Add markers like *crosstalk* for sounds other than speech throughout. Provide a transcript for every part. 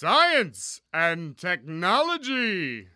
Science and Technology.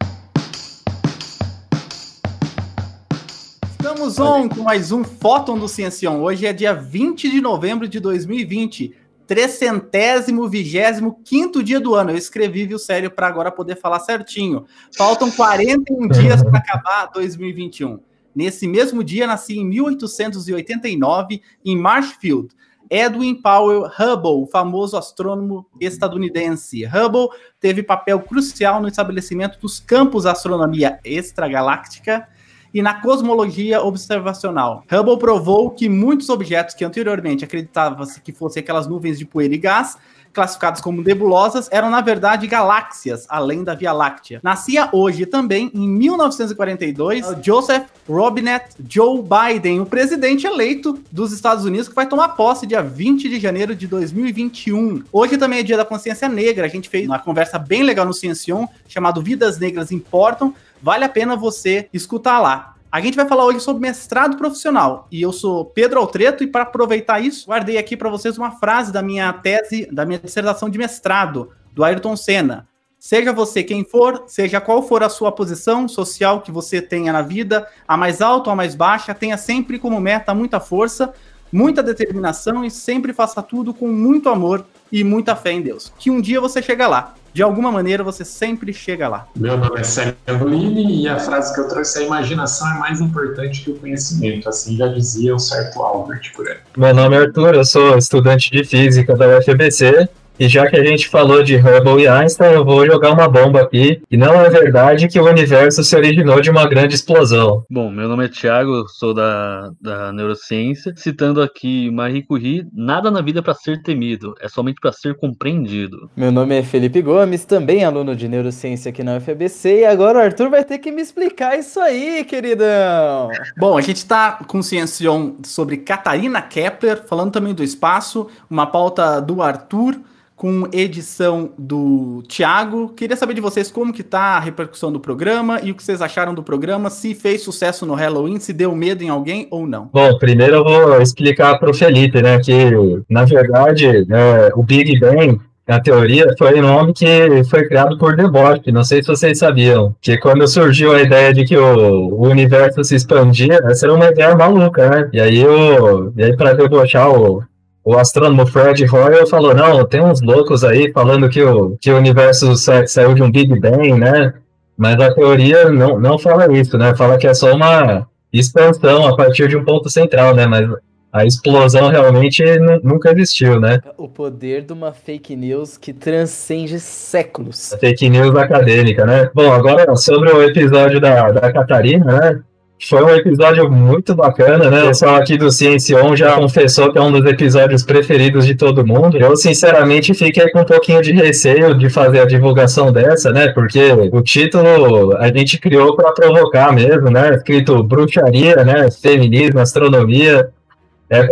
Estamos on com mais um Fóton do Ciencion. Hoje é dia 20 de novembro de 2020, trecentésimo, vigésimo, quinto dia do ano. Eu escrevi, viu, sério, para agora poder falar certinho. Faltam 41 dias para acabar 2021. Nesse mesmo dia, nasci em 1889, em Marshfield, Edwin Powell Hubble, o famoso astrônomo estadunidense. Hubble teve papel crucial no estabelecimento dos campos da astronomia extragaláctica e na cosmologia observacional. Hubble provou que muitos objetos que anteriormente acreditava-se que fossem aquelas nuvens de poeira e gás classificados como nebulosas, eram na verdade galáxias além da Via Láctea. Nascia hoje também, em 1942, Joseph Robinette Joe Biden, o presidente eleito dos Estados Unidos, que vai tomar posse dia 20 de janeiro de 2021. Hoje também é dia da consciência negra. A gente fez uma conversa bem legal no Ciencion, chamado Vidas Negras Importam. Vale a pena você escutar lá. A gente vai falar hoje sobre mestrado profissional. E eu sou Pedro Altreto, e para aproveitar isso, guardei aqui para vocês uma frase da minha tese, da minha dissertação de mestrado, do Ayrton Senna. Seja você quem for, seja qual for a sua posição social que você tenha na vida, a mais alta ou a mais baixa, tenha sempre como meta muita força, muita determinação e sempre faça tudo com muito amor e muita fé em Deus. Que um dia você chega lá de alguma maneira você sempre chega lá. Meu nome é Célio Angolini e a frase que eu trouxe é a imaginação é mais importante que o conhecimento, assim já dizia o certo Albert por aí. Meu nome é Arthur, eu sou estudante de física da UFBC e já que a gente falou de Hubble e Einstein, eu vou jogar uma bomba aqui. E não é verdade que o universo se originou de uma grande explosão. Bom, meu nome é Thiago, sou da, da neurociência. Citando aqui Marie Curie, nada na vida é para ser temido, é somente para ser compreendido. Meu nome é Felipe Gomes, também aluno de neurociência aqui na UFBC. E agora o Arthur vai ter que me explicar isso aí, queridão. Bom, a gente está com Ciencion sobre Catarina Kepler, falando também do espaço, uma pauta do Arthur com edição do Thiago. Queria saber de vocês como que tá a repercussão do programa e o que vocês acharam do programa, se fez sucesso no Halloween, se deu medo em alguém ou não. Bom, primeiro eu vou explicar para o Felipe, né, que na verdade é, o Big Bang a teoria foi um nome que foi criado por Debord, não sei se vocês sabiam, que quando surgiu a ideia de que o, universo se expandia, essa era uma ideia maluca, né? E aí, o, e aí para debochar o, o astrônomo Fred Hoyle falou, não, tem uns loucos aí falando que o, que o universo sa saiu de um Big Bang, né? Mas a teoria não, não fala isso, né? Fala que é só uma expansão a partir de um ponto central, né? Mas a explosão realmente nunca existiu, né? O poder de uma fake news que transcende séculos. A fake news acadêmica, né? Bom, agora sobre o episódio da, da Catarina, né? Foi um episódio muito bacana, né? O pessoal aqui do Ciência On já confessou que é um dos episódios preferidos de todo mundo. Eu, sinceramente, fiquei com um pouquinho de receio de fazer a divulgação dessa, né? Porque o título a gente criou para provocar mesmo, né? Escrito bruxaria, né? Feminismo, astronomia. É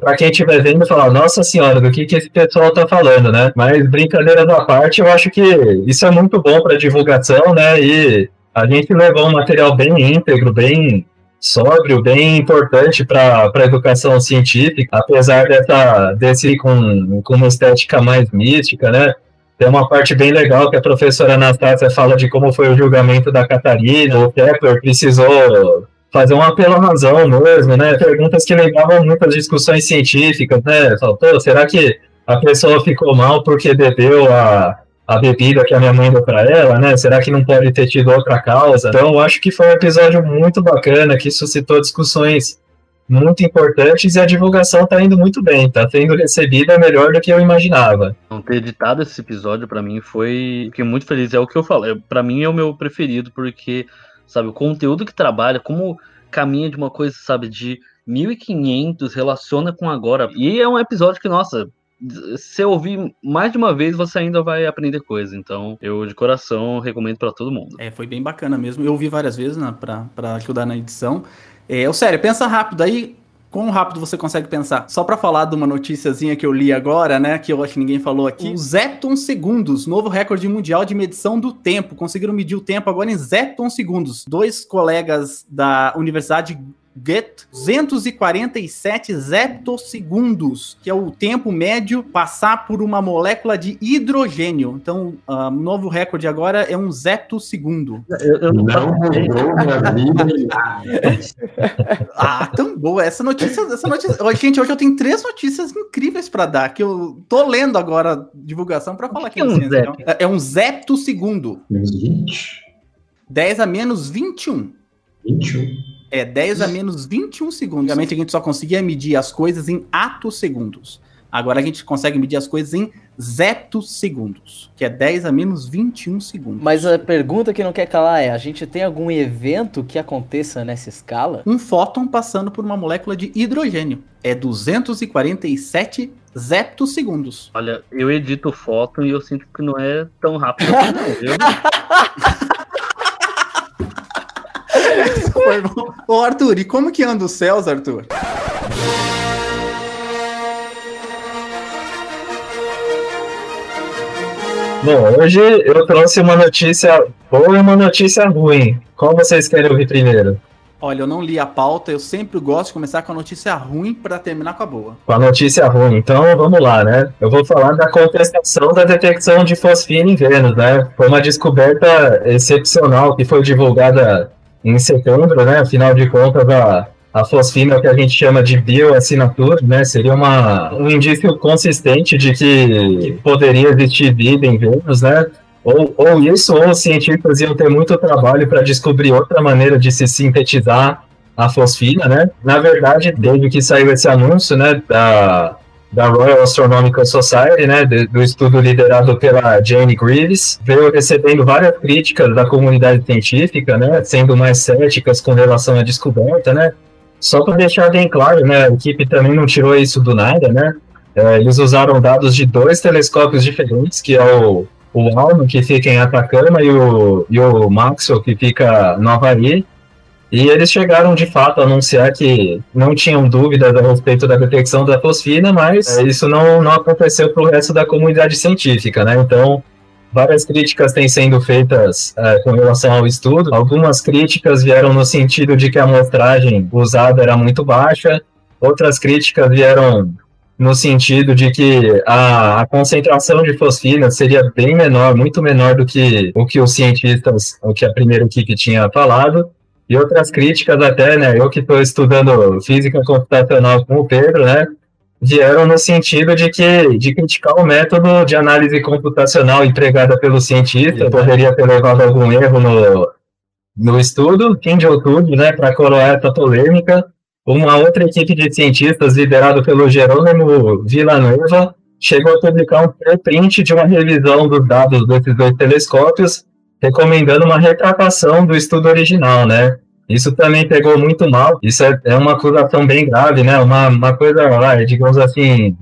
para quem estiver vendo falar, nossa senhora, do que, que esse pessoal tá falando, né? Mas brincadeiras à parte, eu acho que isso é muito bom para divulgação, né? E a gente levou um material bem íntegro, bem sóbrio, bem importante para a educação científica, apesar dessa, desse com, com uma estética mais mística, né? Tem uma parte bem legal que a professora Anastácia fala de como foi o julgamento da Catarina, o Kepler precisou fazer um apelo à razão mesmo, né? Perguntas que levavam muitas discussões científicas, né? Faltou, será que a pessoa ficou mal porque bebeu a, a bebida que a minha mãe deu para ela, né? Será que não pode ter tido outra causa? Então, eu acho que foi um episódio muito bacana que suscitou discussões muito importantes e a divulgação está indo muito bem, está sendo recebida melhor do que eu imaginava. Não ter editado esse episódio para mim foi, fiquei muito feliz, é o que eu falo, é, para mim é o meu preferido porque, sabe, o conteúdo que trabalha, como caminha de uma coisa, sabe, de 1500 relaciona com agora. E é um episódio que, nossa, se ouvir mais de uma vez, você ainda vai aprender coisa. Então, eu de coração recomendo para todo mundo. É, foi bem bacana mesmo. Eu ouvi várias vezes né, para ajudar na edição. É, eu, sério, pensa rápido aí. Quão rápido você consegue pensar? Só para falar de uma noticiazinha que eu li agora, né? Que eu acho que ninguém falou aqui. Os Zepton segundos, novo recorde mundial de medição do tempo. Conseguiram medir o tempo agora em Zepton segundos. Dois colegas da Universidade Get 247 zeptosegundos, que é o tempo médio passar por uma molécula de hidrogênio. Então, o novo recorde agora é um zeptosegundo. Eu, eu não, não mudou minha vida. *laughs* *laughs* ah, tão boa. Essa notícia, essa notícia. Gente, hoje eu tenho três notícias incríveis para dar, que eu tô lendo agora a divulgação para falar aqui. é um Ciência, então. É um zeptosegundo. Uns 20, 10 a menos 21. 21. É 10 a menos 21 segundos. Antigamente a gente só conseguia medir as coisas em atosegundos. Agora a gente consegue medir as coisas em zeptosegundos, que é 10 a menos 21 segundos. Mas a pergunta que não quer calar é: a gente tem algum evento que aconteça nessa escala? Um fóton passando por uma molécula de hidrogênio. É 247 zeptosegundos. Olha, eu edito foto e eu sinto que não é tão rápido assim, não, viu? *laughs* Foi bom. Ô Arthur, e como que anda os céus, Arthur? Bom, hoje eu trouxe uma notícia boa e uma notícia ruim. Qual vocês querem ouvir primeiro? Olha, eu não li a pauta, eu sempre gosto de começar com a notícia ruim para terminar com a boa. Com a notícia ruim. Então vamos lá, né? Eu vou falar da contestação da detecção de fosfina em Vênus, né? Foi uma descoberta excepcional que foi divulgada em setembro, né? Afinal de contas, a, a fosfina que a gente chama de bioassinatura, né? Seria uma, um indício consistente de que, que poderia existir vida em Vênus, né? Ou, ou isso, ou os cientistas iam ter muito trabalho para descobrir outra maneira de se sintetizar a fosfina, né? Na verdade, desde que saiu esse anúncio, né, da, da Royal Astronomical Society, né, do estudo liderado pela Jane Greaves, veio recebendo várias críticas da comunidade científica, né, sendo mais céticas com relação à descoberta, né. Só para deixar bem claro, né, a equipe também não tirou isso do nada, né. É, eles usaram dados de dois telescópios diferentes, que é o o Alno, que fica em Atacama, e o, e o Maxwell, que fica no Havaí. E eles chegaram, de fato, a anunciar que não tinham dúvidas a respeito da detecção da fosfina, mas é, isso não, não aconteceu para o resto da comunidade científica, né? Então, várias críticas têm sendo feitas é, com relação ao estudo. Algumas críticas vieram no sentido de que a amostragem usada era muito baixa, outras críticas vieram no sentido de que a, a, concentração de fosfina seria bem menor, muito menor do que o que os cientistas, o que a primeira equipe tinha falado, e outras críticas até, né, eu que estou estudando física computacional com o Pedro, né, vieram no sentido de que de criticar o método de análise computacional empregada pelo cientista, poderia ter levado algum erro no, no estudo, fim de outubro, né, para coroar essa polêmica, uma outra equipe de cientistas, liderado pelo Jerônimo Villanueva, chegou a publicar um preprint de uma revisão dos dados desses dois telescópios, recomendando uma retratação do estudo original, né? Isso também pegou muito mal, isso é, é uma acusação bem grave, né? Uma, uma coisa, digamos assim,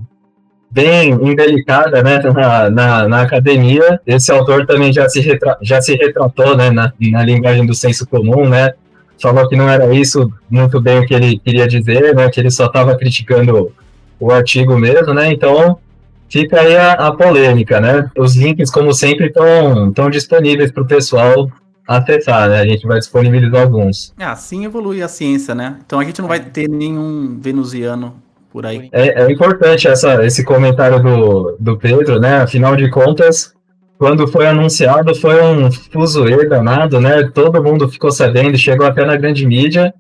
bem indelicada, né, *laughs* na, na, na, academia. Esse autor também já se, retra já se retratou, né, na, na linguagem do senso comum, né, falou que não era isso muito bem o que ele queria dizer, né? Que ele só estava criticando o artigo mesmo, né? Então fica aí a, a polêmica, né? Os links, como sempre, estão disponíveis para o pessoal acessar, né? A gente vai disponibilizar alguns. É, assim evolui a ciência, né? Então a gente não vai ter nenhum venusiano por aí. É, é importante essa, esse comentário do, do Pedro, né? Afinal de contas, quando foi anunciado, foi um fuzuê danado, né? Todo mundo ficou sabendo, chegou até na grande mídia.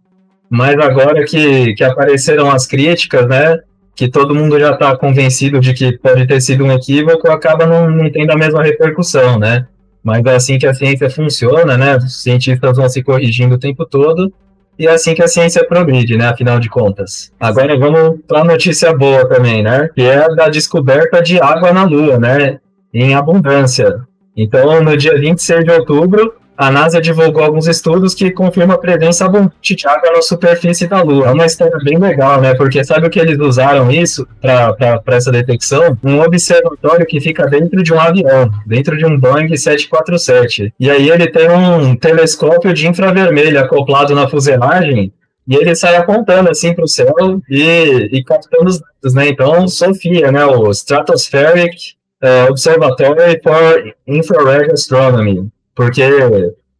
Mas agora que, que apareceram as críticas, né? Que todo mundo já está convencido de que pode ter sido um equívoco, acaba não, não tendo a mesma repercussão, né? Mas é assim que a ciência funciona, né? Os cientistas vão se corrigindo o tempo todo. E é assim que a ciência progride, né? Afinal de contas. Agora vamos para a notícia boa também, né? Que é da descoberta de água na Lua, né? em abundância. Então, no dia 26 de outubro, a NASA divulgou alguns estudos que confirmam a presença abundante de água na superfície da Lua. É uma história bem legal, né? Porque sabe o que eles usaram isso para essa detecção? Um observatório que fica dentro de um avião, dentro de um Boeing 747. E aí ele tem um telescópio de infravermelho acoplado na fuselagem e ele sai apontando assim para o céu e, e captando os dados, né? Então, Sofia, né? O Stratospheric uh, Observatory for Infrared Astronomy, porque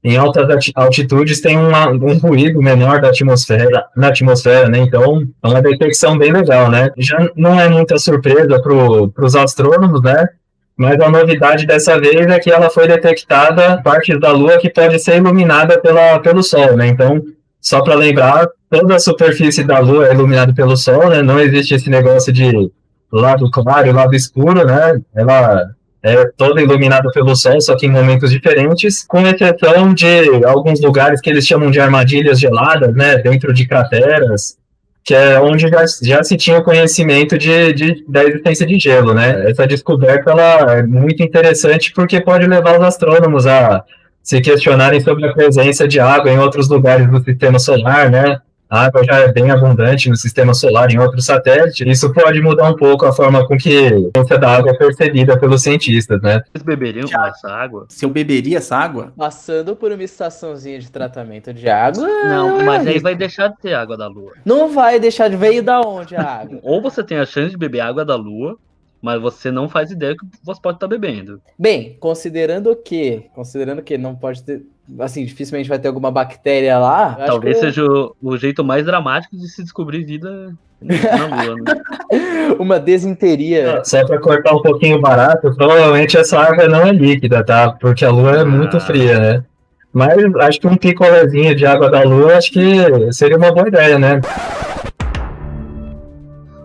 em altas altitudes tem uma- um ruído menor da atmosfera, na atmosfera, né? Então, é uma detecção bem legal, né? Já não é muita surpresa para os astrônomos, né? Mas a novidade dessa vez é que ela foi detectada partes da Lua que pode ser iluminada pela, pelo Sol, né? Então, só para lembrar, toda a superfície da Lua é iluminada pelo Sol, né? Não existe esse negócio de lado claro e lado escuro, né? Ela é toda iluminada pelo Sol, só que em momentos diferentes, com exceção de alguns lugares que eles chamam de armadilhas geladas, né? Dentro de crateras, que é onde já, já se tinha conhecimento de, de, da existência de gelo, né? Essa descoberta ela é muito interessante porque pode levar os astrônomos a se questionarem sobre a presença de água em outros lugares do sistema solar, né? A água já é bem abundante no sistema solar em outros satélites. Isso pode mudar um pouco a forma com que a presença da água é percebida pelos cientistas, né? Vocês beberiam Já. essa água? Se eu beberia essa água, Passando por uma estaçãozinha de tratamento de água. Não, mas aí vai deixar de ter água da Lua. Não vai deixar de veio da onde a água? Ou você tem a chance de beber água da Lua, mas você não faz ideia que você pode estar bebendo. Bem, considerando que, considerando que não pode ter, assim, dificilmente vai ter alguma bactéria lá. eu acho Talvez que seja o, o jeito mais dramático de se descobrir vida na Lua, né? *laughs* uma desinteria. Só para cortar um pouquinho barato, provavelmente essa água não é líquida, tá? Porque a Lua é muito Ah. fria, né? Mas acho que um picolézinho de água da Lua acho que seria uma boa ideia, né?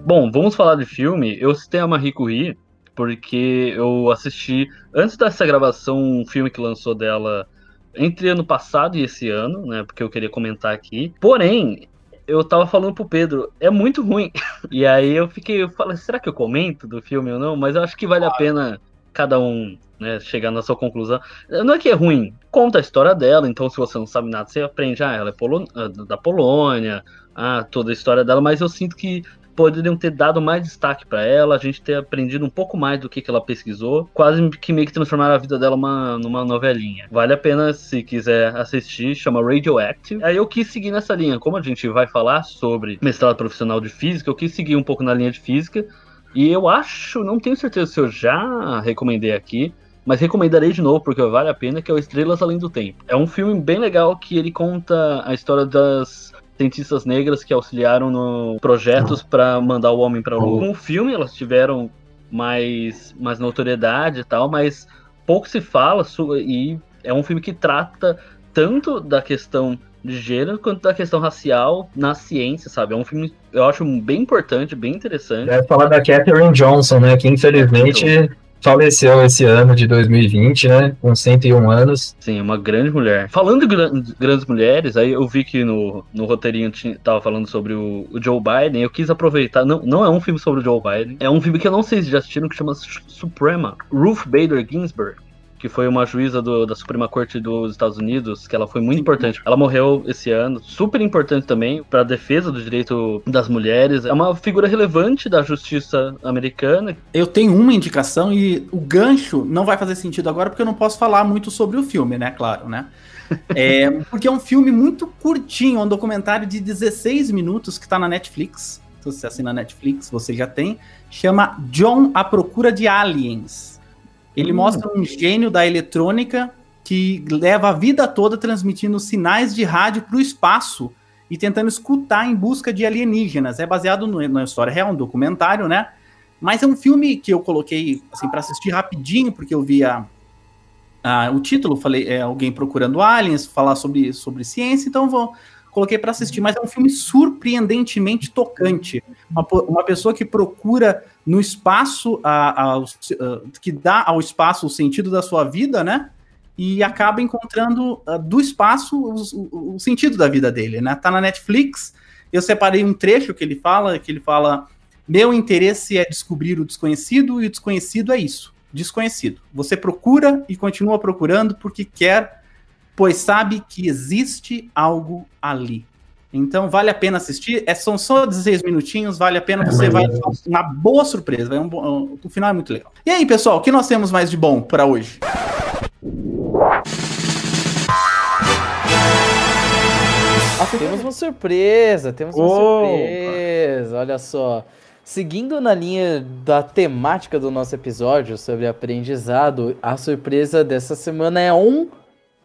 Bom, vamos falar de filme. Eu citei a Marie Curie porque eu assisti, antes dessa gravação, um filme que lançou dela entre ano passado e esse ano, né? Porque eu queria comentar aqui. Porém, eu tava falando pro Pedro, é muito ruim. *laughs* E aí eu fiquei, eu falei, será que eu comento do filme ou não? Mas eu acho que vale a pena cada um né, chegar na sua conclusão. Não é que é ruim, conta a história dela, então se você não sabe nada, você aprende, ah, ela é polo- ah, da Polônia, ah, toda a história dela, mas eu sinto que poderiam ter dado mais destaque pra ela, a gente ter aprendido um pouco mais do que, que ela pesquisou, quase que meio que transformar a vida dela uma, numa novelinha. Vale a pena se quiser assistir, chama Radioactive. Aí eu quis seguir nessa linha, como a gente vai falar sobre mestrado profissional de física, eu quis seguir um pouco na linha de física, e eu acho, não tenho certeza se eu já recomendei aqui, mas recomendarei de novo porque vale a pena, que é o Estrelas Além do Tempo. É um filme bem legal que ele conta a história das cientistas negras que auxiliaram no projetos para mandar o homem para a lua. Com o filme elas tiveram mais, mais notoriedade e tal, mas pouco se fala e é um filme que trata tanto da questão de gênero quanto da questão racial na ciência, sabe? É um filme, eu acho, bem importante, bem interessante. Deve falar da Katherine Johnson, né? Que infelizmente faleceu esse ano de 2020, né? Com 101 anos. Sim, uma grande mulher. Falando de gran- de grandes mulheres, aí eu vi que no, no roteirinho tinha, tava falando sobre o, o Joe Biden. Eu quis aproveitar. Não, não é um filme sobre o Joe Biden. É um filme que eu não sei se já assistiram, que chama Su- Suprema. Ruth Bader Ginsburg. Que foi uma juíza do- da Suprema Corte dos Estados Unidos, que ela foi muito importante. Ela morreu esse ano, super importante também para a defesa do direito das mulheres. É uma figura relevante da justiça americana. eu tenho uma indicação e o gancho não vai fazer sentido agora porque eu não posso falar muito sobre o filme, né? Claro, né? *laughs* É, porque é um filme muito curtinho, um documentário de 16 minutos que tá na Netflix. Então, se você assina a Netflix, você já tem. Chama John à Procura de Aliens. Ele Hum. mostra um gênio da eletrônica que leva a vida toda transmitindo sinais de rádio para o espaço e tentando escutar em busca de alienígenas. É baseado no- na história real, um documentário, né? Mas é um filme que eu coloquei assim para assistir rapidinho, porque eu vi a, a- o título, falei, é alguém procurando aliens, falar sobre, sobre ciência, então vou coloquei para assistir, mas é um filme surpreendentemente tocante. Uma, uma pessoa que procura no espaço a, a- a- que dá ao espaço o sentido da sua vida, né? E acaba encontrando ah, do espaço o, o- o sentido da vida dele, né? Tá na Netflix. Eu separei um trecho que ele fala, que ele fala: "Meu interesse é descobrir o desconhecido e o desconhecido é isso, desconhecido. Você procura e continua procurando porque quer, pois sabe que existe algo ali." Então vale a pena assistir. É, são só 16 minutinhos, vale a pena. É, Você vai é- uma boa surpresa. Vai um bom- o final é muito legal. E aí, pessoal, o que nós temos mais de bom para hoje? Temos uma surpresa, temos uma Opa! surpresa, olha só. Seguindo na linha da temática do nosso episódio sobre aprendizado, a surpresa dessa semana é um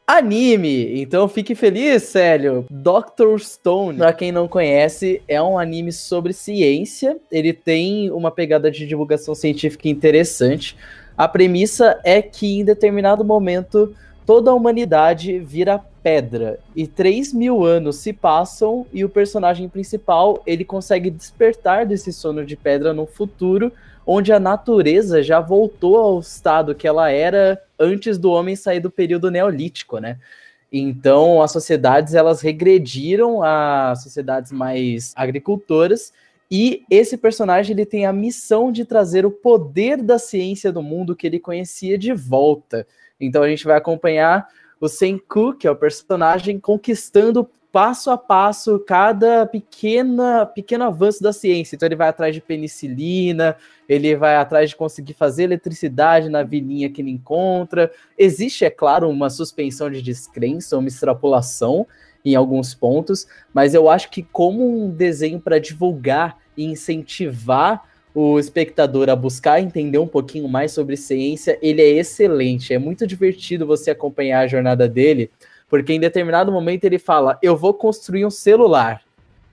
Anime, então fique feliz, Célio. Doctor Stone, pra quem não conhece, é um anime sobre ciência. Ele tem uma pegada de divulgação científica interessante. A premissa é que em determinado momento toda a humanidade vira pedra e 3 mil anos se passam e o personagem principal ele consegue despertar desse sono de pedra no futuro onde a natureza já voltou ao estado que ela era antes do homem sair do período neolítico, né? Então, as sociedades elas regrediram a sociedades mais agricultoras e esse personagem ele tem a missão de trazer o poder da ciência do mundo que ele conhecia de volta. Então a gente vai acompanhar o Senku, que é o personagem conquistando passo a passo cada pequena pequeno avanço da ciência. Então ele vai atrás de penicilina, ele vai atrás de conseguir fazer eletricidade na vilinha que ele encontra. Existe, é claro, uma suspensão de descrença, uma extrapolação em alguns pontos, mas eu acho que como um desenho para divulgar e incentivar o espectador a buscar entender um pouquinho mais sobre ciência, ele é excelente. É muito divertido você acompanhar a jornada dele, porque em determinado momento ele fala: Eu vou construir um celular.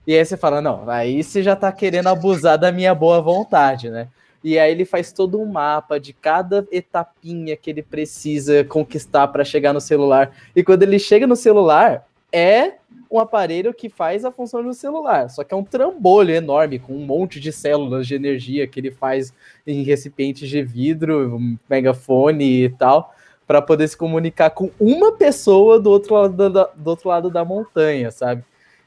E aí você fala: Não, aí você já tá querendo abusar da minha boa vontade, né? E aí ele faz todo um mapa de cada etapinha que ele precisa conquistar para chegar no celular. E quando ele chega no celular, é um aparelho que faz a função do celular, só que é um trambolho enorme com um monte de células de energia que ele faz em recipientes de vidro, um megafone e tal para poder se comunicar com uma pessoa do outro lado da, do outro lado da montanha, sabe?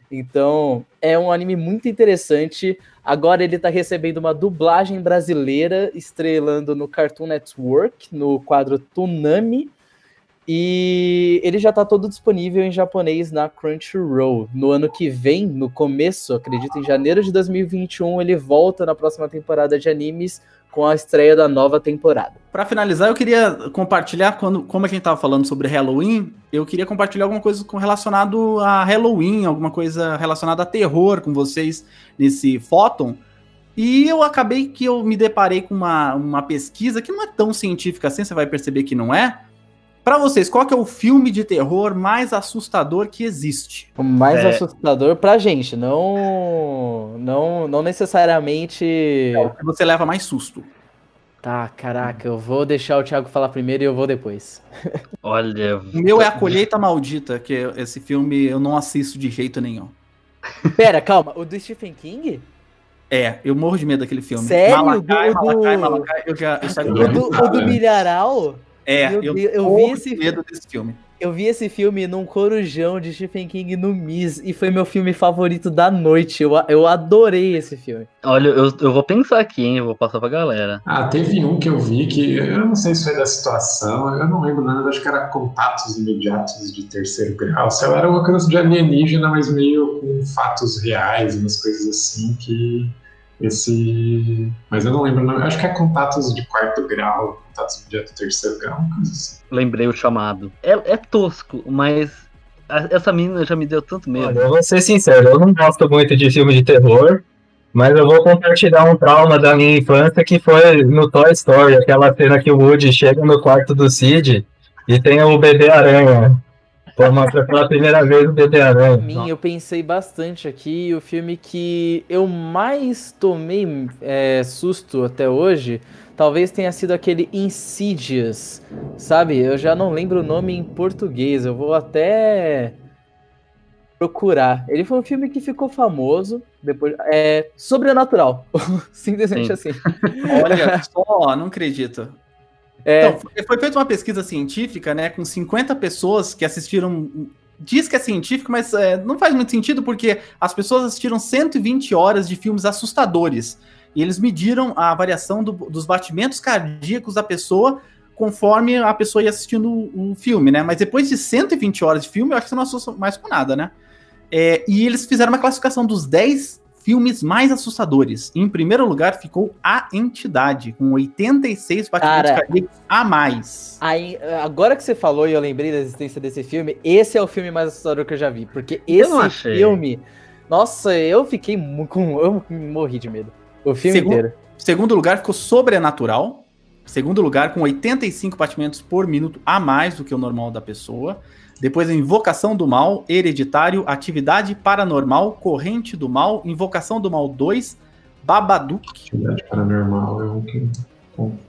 Então, é um anime muito interessante. Agora ele está recebendo uma dublagem brasileira, estrelando no Cartoon Network, no quadro Tsunami. E ele já está todo disponível em japonês na Crunchyroll. No ano que vem, no começo, acredito em janeiro de 2021, ele volta na próxima temporada de animes com a estreia da nova temporada. Para finalizar, eu queria compartilhar, quando, como a gente estava falando sobre Halloween, eu queria compartilhar alguma coisa com, relacionado a Halloween, alguma coisa relacionada a terror com vocês nesse Photon. E eu acabei que eu me deparei com uma, uma pesquisa que não é tão científica assim, você vai perceber que não é. Para vocês, qual que é o filme de terror mais assustador que existe? O mais é... assustador pra gente, não não não necessariamente é o que você leva mais susto. Tá, caraca, eu vou deixar o Thiago falar primeiro e eu vou depois. *laughs* Olha, o meu é A *laughs* Colheita Maldita, que esse filme eu não assisto de jeito nenhum. Pera, calma, o do Stephen King? É, eu morro de medo daquele filme. Sério? Malacai, do, Malacai, Malacai, eu já, eu o, do, o do Milharal? É, eu, eu, eu vi esse medo desse filme. Eu vi esse filme num corujão de Stephen King no Miss e foi meu filme favorito da noite. Eu, eu adorei esse filme. Olha, eu, eu vou pensar aqui, hein? Eu vou passar pra galera. Ah, teve um que eu vi que eu não sei se foi da situação, eu não lembro nada, acho que era contatos imediatos de terceiro grau. Sei lá, era uma coisa de alienígena, mas meio com fatos reais, umas coisas assim que esse. Mas eu não lembro, não. acho que é contatos de quarto grau, contatos de terceiro grau, uma coisa assim. Lembrei o chamado. É, é tosco, mas essa menina já me deu tanto medo. Olha, eu vou ser sincero, eu não gosto muito de filme de terror, mas eu vou compartilhar um trauma da minha infância que foi no Toy Story, aquela cena que o Woody chega no quarto do Sid e tem o bebê aranha Mostra pela primeira vez o bebê aranha. Mim, eu pensei bastante aqui. O filme que eu mais tomei é, susto até hoje talvez tenha sido aquele Insidious, sabe? Eu já não lembro o nome em português. Eu vou até procurar. Ele foi um filme que ficou famoso depois é sobrenatural, simplesmente *laughs* Sim. assim. Olha só, não acredito. É... Então, foi feita uma pesquisa científica, né, com 50 pessoas que assistiram. Diz que é científico, mas é, não faz muito sentido porque as pessoas assistiram 120 horas de filmes assustadores. E eles mediram a variação do, dos batimentos cardíacos da pessoa conforme a pessoa ia assistindo o, o, filme, né? Mas depois de 120 horas de filme, eu acho que você não assusta mais com nada, né? É, e eles fizeram uma classificação dos 10 filmes mais assustadores. Em primeiro lugar ficou A Entidade, com 86 batimentos cardíacos a mais. Aí, agora que você falou e eu lembrei da existência desse filme, esse é o filme mais assustador que eu já vi. Porque esse filme. Nossa, eu fiquei com. Eu morri de medo. O filme segundo, inteiro. Segundo lugar ficou Sobrenatural. Segundo lugar, com 85 batimentos por minuto a mais do que o normal da pessoa. Depois, Invocação do Mal, Hereditário, Atividade Paranormal, Corrente do Mal, Invocação do Mal 2, Babadook. Atividade paranormal é um que.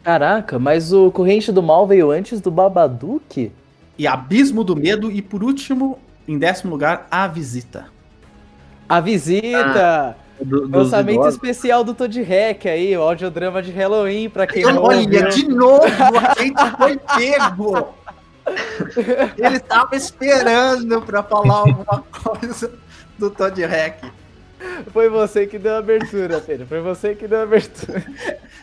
Caraca, mas o Corrente do Mal veio antes do Babadook? E Abismo do Medo. E por último, em décimo lugar, A Visita. A Visita! Do, dos Lançamento idosos. especial do Todd Hack aí, o audiodrama de Halloween, pra quem não Olha, de novo, *laughs* a gente foi pego. Ele tava esperando pra falar alguma coisa do Todd Hack. Foi você que deu a abertura, Pedro. Foi você que deu a abertura.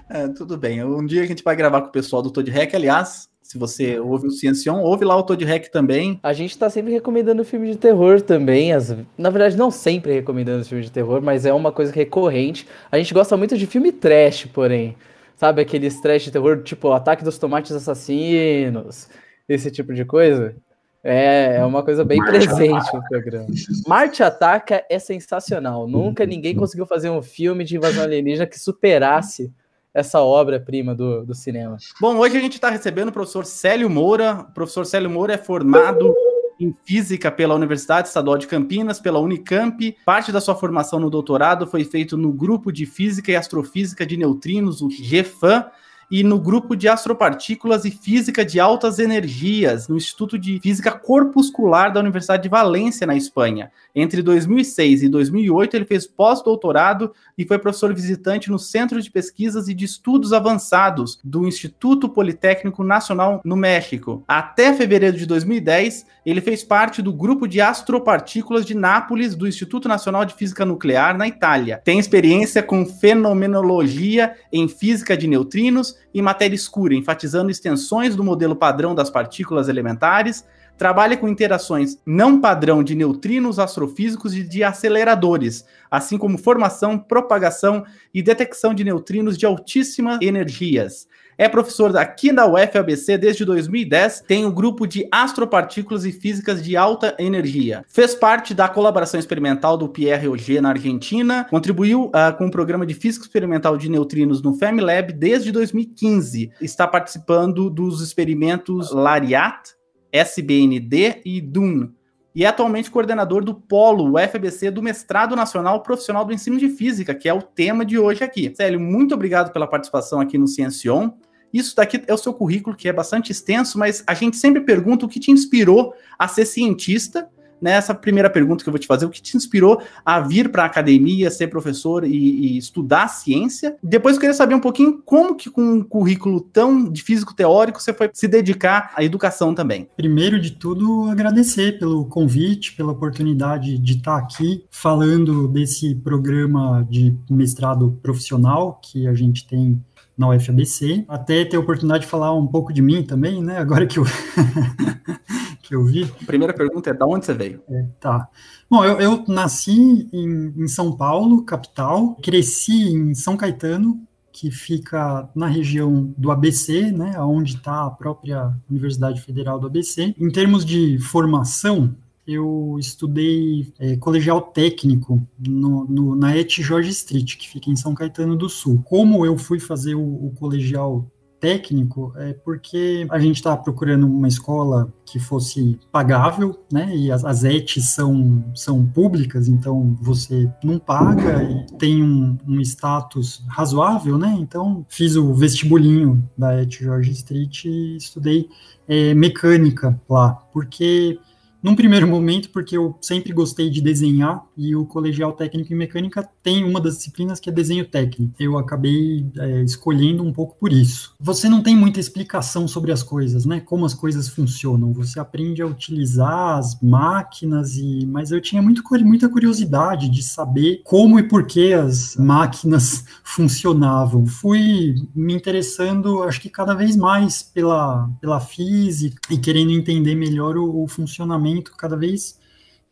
É, tudo bem. Um dia a gente vai gravar com o pessoal do Todd Hack. Aliás, se você ouve o Ciencion, ouve lá o Todd Hack também. A gente tá sempre recomendando filme de terror também. As... Na verdade, não sempre recomendando filme de terror, mas é uma coisa recorrente. A gente gosta muito de filme trash, porém. Sabe aqueles trash de terror, tipo Ataque dos Tomates Assassinos, esse tipo de coisa? É, é uma coisa bem Marte presente no programa. Marte Ataca é sensacional. Nunca ninguém conseguiu fazer um filme de invasão alienígena que superasse essa obra-prima do, do cinema. Bom, hoje a gente está recebendo o professor Célio Moura. O professor Célio Moura é formado em Física pela Universidade Estadual de Campinas, pela Unicamp. Parte da sua formação no doutorado foi feito no Grupo de Física e Astrofísica de Neutrinos, o GFAM, e no Grupo de Astropartículas e Física de Altas Energias, no Instituto de Física Corpuscular da Universidade de Valência, na Espanha. Entre 2006 e 2008, ele fez pós-doutorado e foi professor visitante no Centro de Pesquisas e de Estudos Avançados do Instituto Politécnico Nacional no México. Até fevereiro de 2010, ele fez parte do grupo de astropartículas de Nápoles do Instituto Nacional de Física Nuclear na Itália. Tem experiência com fenomenologia em física de neutrinos e matéria escura, enfatizando extensões do modelo padrão das partículas elementares trabalha com interações não padrão de neutrinos astrofísicos e de aceleradores, assim como formação, propagação e detecção de neutrinos de altíssimas energias. É professor aqui na UFABC desde 2010, tem o um grupo de astropartículas e físicas de alta energia. Fez parte da colaboração experimental do Pierre Auger na Argentina, contribuiu uh, com o programa de física experimental de neutrinos no FEMLab desde 2015. Está participando dos experimentos Lariat, SBND e DUN. E é atualmente coordenador do Polo UFBC do Mestrado Nacional Profissional do Ensino de Física, que é o tema de hoje aqui. Célio, muito obrigado pela participação aqui no Ciencion. Isso daqui é o seu currículo, que é bastante extenso, mas a gente sempre pergunta o que te inspirou a ser cientista. Nessa primeira pergunta que eu vou te fazer, o que te inspirou a vir para a academia, ser professor e, e, estudar ciência? Depois eu queria saber um pouquinho como que com um currículo tão de físico teórico você foi se dedicar à educação também. Primeiro de tudo, agradecer pelo convite, pela oportunidade de estar aqui falando desse programa de mestrado profissional que a gente tem na UFABC, até ter a oportunidade de falar um pouco de mim também, né? Agora que eu *laughs* que eu vi. A primeira pergunta é: da onde você veio? É, tá. Bom, eu, eu nasci em, em São Paulo, capital, cresci em São Caetano, que fica na região do ABC, né, onde está a própria Universidade Federal do ABC. Em termos de formação, eu estudei é, colegial técnico no, no, na ET Jorge Street, que fica em São Caetano do Sul. Como eu fui fazer o, o colegial técnico, é porque a gente estava procurando uma escola que fosse pagável, né? E as, as ETs são, são públicas, então você não paga e tem um, um status razoável, né? Então fiz o vestibulinho da ET Jorge Street e estudei é, mecânica lá, porque num primeiro momento, porque eu sempre gostei de desenhar e o colegial técnico em mecânica tem uma das disciplinas que é desenho técnico. Eu acabei é, escolhendo um pouco por isso. Você não tem muita explicação sobre as coisas, né? Como as coisas funcionam. Você aprende a utilizar as máquinas e, mas eu tinha muito, muita curiosidade de saber como e por que as máquinas *laughs* funcionavam. Fui me interessando, acho que cada vez mais pela, pela física e querendo entender melhor o, o funcionamento cada vez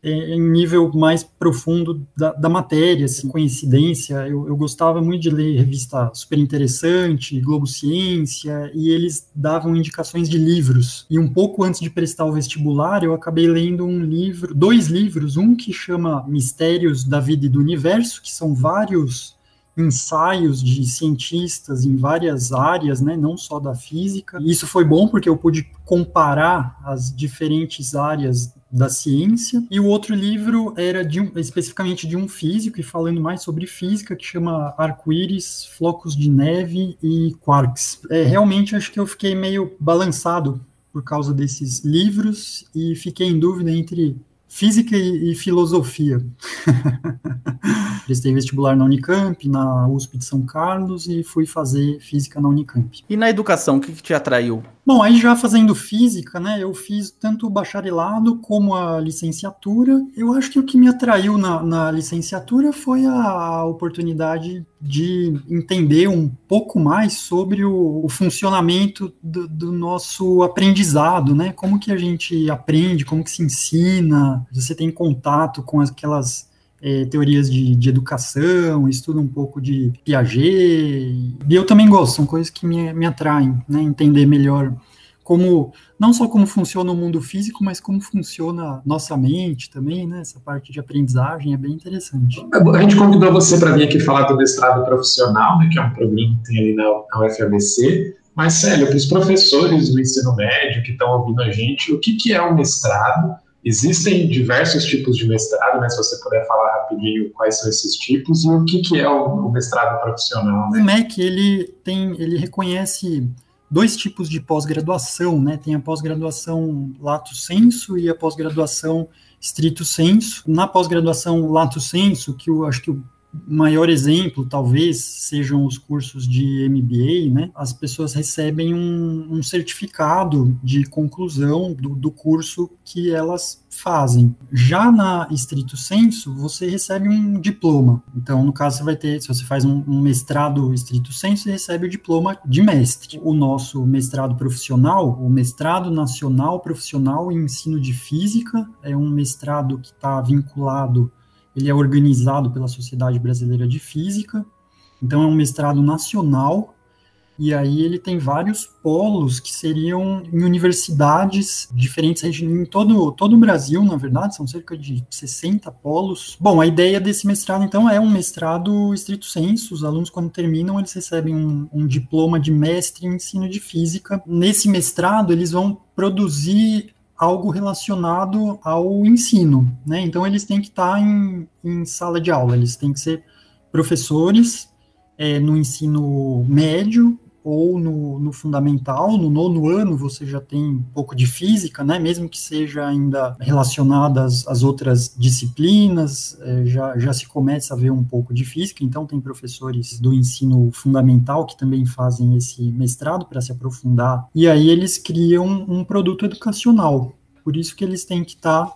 é, em nível mais profundo da, da matéria, assim, coincidência. Eu, eu, gostava muito de ler revista super interessante, Globo Ciência, e eles davam indicações de livros. E um pouco antes de prestar o vestibular, eu acabei lendo um livro, dois livros, um que chama Mistérios da Vida e do Universo, que são vários ensaios de cientistas em várias áreas, né, não só da física. Isso foi bom porque eu pude comparar as diferentes áreas da ciência. E o outro livro era de um, especificamente de um físico e falando mais sobre física que chama Arco-íris, Flocos de Neve e Quarks. É, realmente acho que eu fiquei meio balançado por causa desses livros e fiquei em dúvida entre física e, e filosofia. *laughs* Prestei vestibular na Unicamp, na USP de São Carlos e fui fazer física na Unicamp. E na educação, o que, que te atraiu? Bom, aí já fazendo física, né, eu fiz tanto o bacharelado como a licenciatura. Eu acho que o que me atraiu na, na licenciatura foi a oportunidade de entender um pouco mais sobre o, o funcionamento do, do, nosso aprendizado, né, como que a gente aprende, como que se ensina, você tem contato com aquelas é, teorias de, de, educação, estudo um pouco de Piaget, e eu também gosto, são coisas que me, me atraem, né, entender melhor como, não só como funciona o mundo físico, mas como funciona nossa mente também, né, essa parte de aprendizagem é bem interessante. A gente convidou você para vir aqui falar do mestrado profissional, né, que é um programa que tem ali na, na UFABC, mas, Célio, para os professores do ensino médio que estão ouvindo a gente, o que, que é um mestrado? Existem diversos tipos de mestrado, né? Se você puder falar rapidinho quais são esses tipos e o que, que é o, mestrado profissional. Né? O MEC ele tem, ele reconhece dois tipos de pós-graduação, né? Tem a pós-graduação lato sensu e a pós-graduação strito sensu. Na pós-graduação lato sensu, que eu acho que o maior exemplo, talvez, sejam os cursos de MBA, né? As pessoas recebem um, um certificado de conclusão do, do, curso que elas fazem. Já na estrito senso, você recebe um diploma. Então, no caso, você vai ter, se você faz um, um mestrado estrito senso, você recebe o diploma de mestre. O nosso mestrado profissional, o mestrado nacional profissional em ensino de física, é um mestrado que está vinculado ele é organizado pela Sociedade Brasileira de Física, então é um mestrado nacional, e aí ele tem vários polos que seriam em universidades diferentes em todo, todo o Brasil, na verdade, são cerca de 60 polos. Bom, a ideia desse mestrado, então, é um mestrado estrito senso, os alunos, quando terminam, eles recebem um, um diploma de mestre em ensino de física. Nesse mestrado, eles vão produzir algo relacionado ao ensino, né? Então eles têm que estar em, em sala de aula, eles têm que ser professores é, no ensino médio ou no, no, fundamental, no nono ano você já tem um pouco de física, né? Mesmo que seja ainda relacionada às, às outras disciplinas, é, já, já se começa a ver um pouco de física, então tem professores do ensino fundamental que também fazem esse mestrado para se aprofundar, e aí eles criam um produto educacional, por isso que eles têm que estar tá,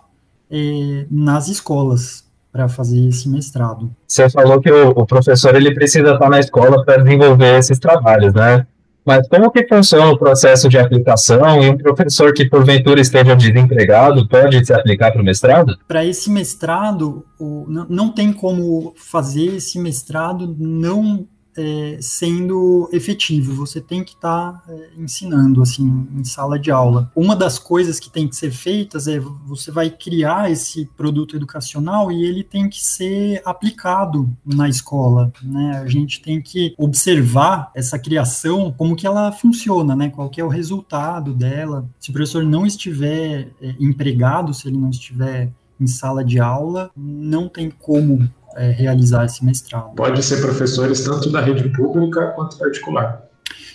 é, nas escolas, para fazer esse mestrado. Você falou que o, o professor ele precisa estar na escola para desenvolver esses trabalhos, né? Mas como que funciona o processo de aplicação e um professor que porventura esteja desempregado pode se aplicar para o mestrado? Para esse mestrado, o, não, não tem como fazer esse mestrado não é, sendo efetivo, você tem que estar tá, é, ensinando assim em sala de aula. Uma das coisas que tem que ser feitas é você vai criar esse produto educacional e ele tem que ser aplicado na escola, né? A gente tem que observar essa criação, como que ela funciona, né? Qual que é o resultado dela. Se o professor não estiver é, empregado, se ele não estiver em sala de aula, não tem como é, realizar esse mestrado. Pode ser professores tanto da rede pública quanto particular.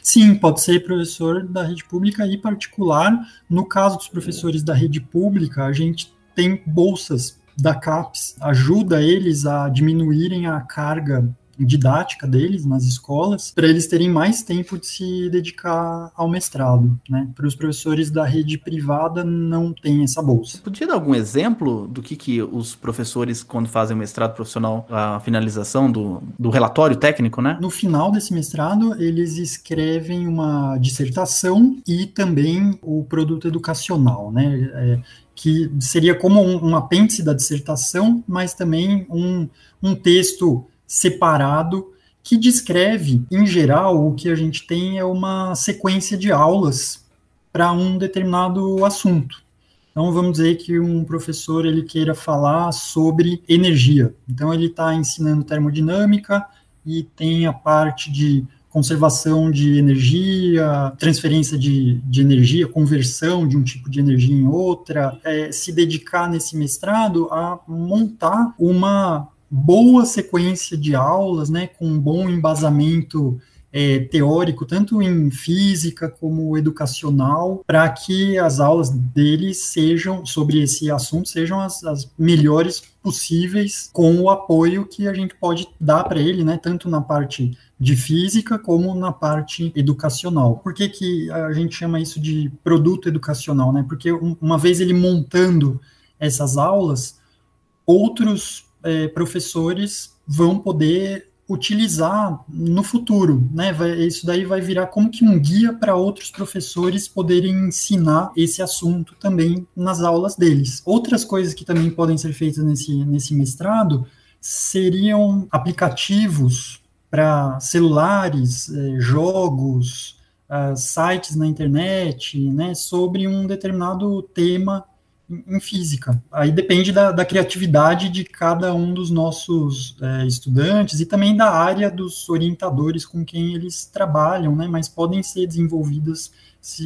Sim, pode ser professor da rede pública e particular. No caso dos professores da rede pública, a gente tem bolsas da CAPES, ajuda eles a diminuírem a carga didática deles nas escolas, para eles terem mais tempo de se dedicar ao mestrado. Né? Para os professores da rede privada, não tem essa bolsa. Podia dar algum exemplo do que, que os professores, quando fazem o mestrado profissional, a finalização do, do relatório técnico, né? No final desse mestrado, eles escrevem uma dissertação e também o produto educacional, né? É, que seria como um, um apêndice da dissertação, mas também um, um texto separado que descreve, em geral, o que a gente tem é uma sequência de aulas para um determinado assunto. Então, vamos dizer que um professor ele queira falar sobre energia. Então, ele está ensinando termodinâmica e tem a parte de conservação de energia, transferência de, de energia, conversão de um tipo de energia em outra, é, se dedicar nesse mestrado a montar uma boa sequência de aulas, né, com um bom embasamento é, teórico, tanto em física como educacional, para que as aulas deles sejam, sobre esse assunto, sejam as, as melhores possíveis, com o apoio que a gente pode dar para ele, né, tanto na parte de física como na parte educacional. Por que, que a gente chama isso de produto educacional? Né? Porque uma vez ele montando essas aulas, outros é, professores vão poder utilizar no futuro, né? Vai, isso daí vai virar como que um guia para outros professores poderem ensinar esse assunto também nas aulas deles. Outras coisas que também podem ser feitas nesse, nesse mestrado seriam aplicativos para celulares, eh, jogos, uh, sites na internet, né, sobre um determinado tema em física. Aí depende da, da criatividade de cada um dos nossos é, estudantes e também da área dos orientadores com quem eles trabalham, né, mas podem ser desenvolvidas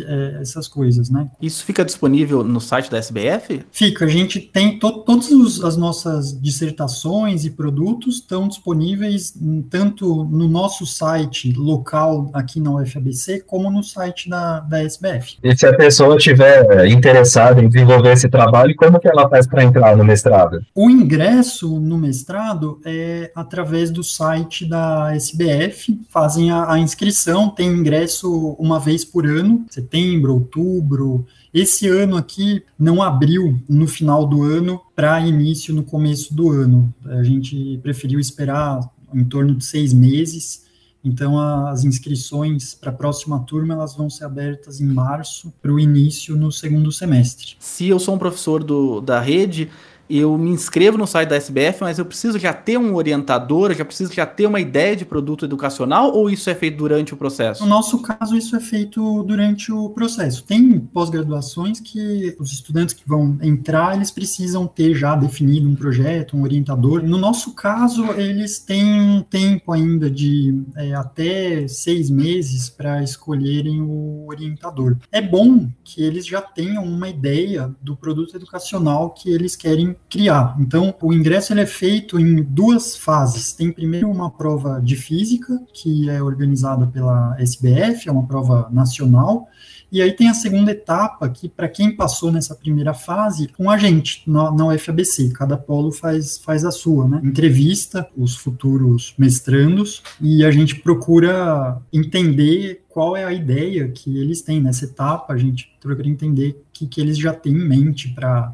é, essas coisas, né? Isso fica disponível no site da SBF? Fica, a gente tem to todas as nossas dissertações e produtos estão disponíveis tanto no nosso site local aqui na UFABC, como no site da, da SBF. E se a pessoa estiver interessada em desenvolver esse trabalho, como que ela faz para entrar no mestrado? O ingresso no mestrado é através do site da SBF, fazem a, a inscrição, tem ingresso uma vez por ano, setembro, outubro. Esse ano aqui não abriu no final do ano para início no começo do ano. A gente preferiu esperar em torno de seis meses. Então, as inscrições para a próxima turma elas vão ser abertas em março para o início no segundo semestre. Se eu sou um professor do, da rede, eu me inscrevo no site da SBF, mas eu preciso já ter um orientador, já preciso já ter uma ideia de produto educacional ou isso é feito durante o processo? No nosso caso, isso é feito durante o processo. Tem pós-graduações que os estudantes que vão entrar, eles precisam ter já definido um projeto, um orientador. No nosso caso, eles têm um tempo ainda de é, até seis meses para escolherem o orientador. É bom que eles já tenham uma ideia do produto educacional que eles querem criar. Então, o ingresso ele é feito em duas fases. Tem primeiro uma prova de física, que é organizada pela SBF, é uma prova nacional, e aí tem a segunda etapa, que para quem passou nessa primeira fase, um agente na, na UFABC, cada polo faz, faz a sua, né? Entrevista os futuros mestrandos e a gente procura entender qual é a ideia que eles têm nessa etapa, a gente procura entender o que, que eles já têm em mente para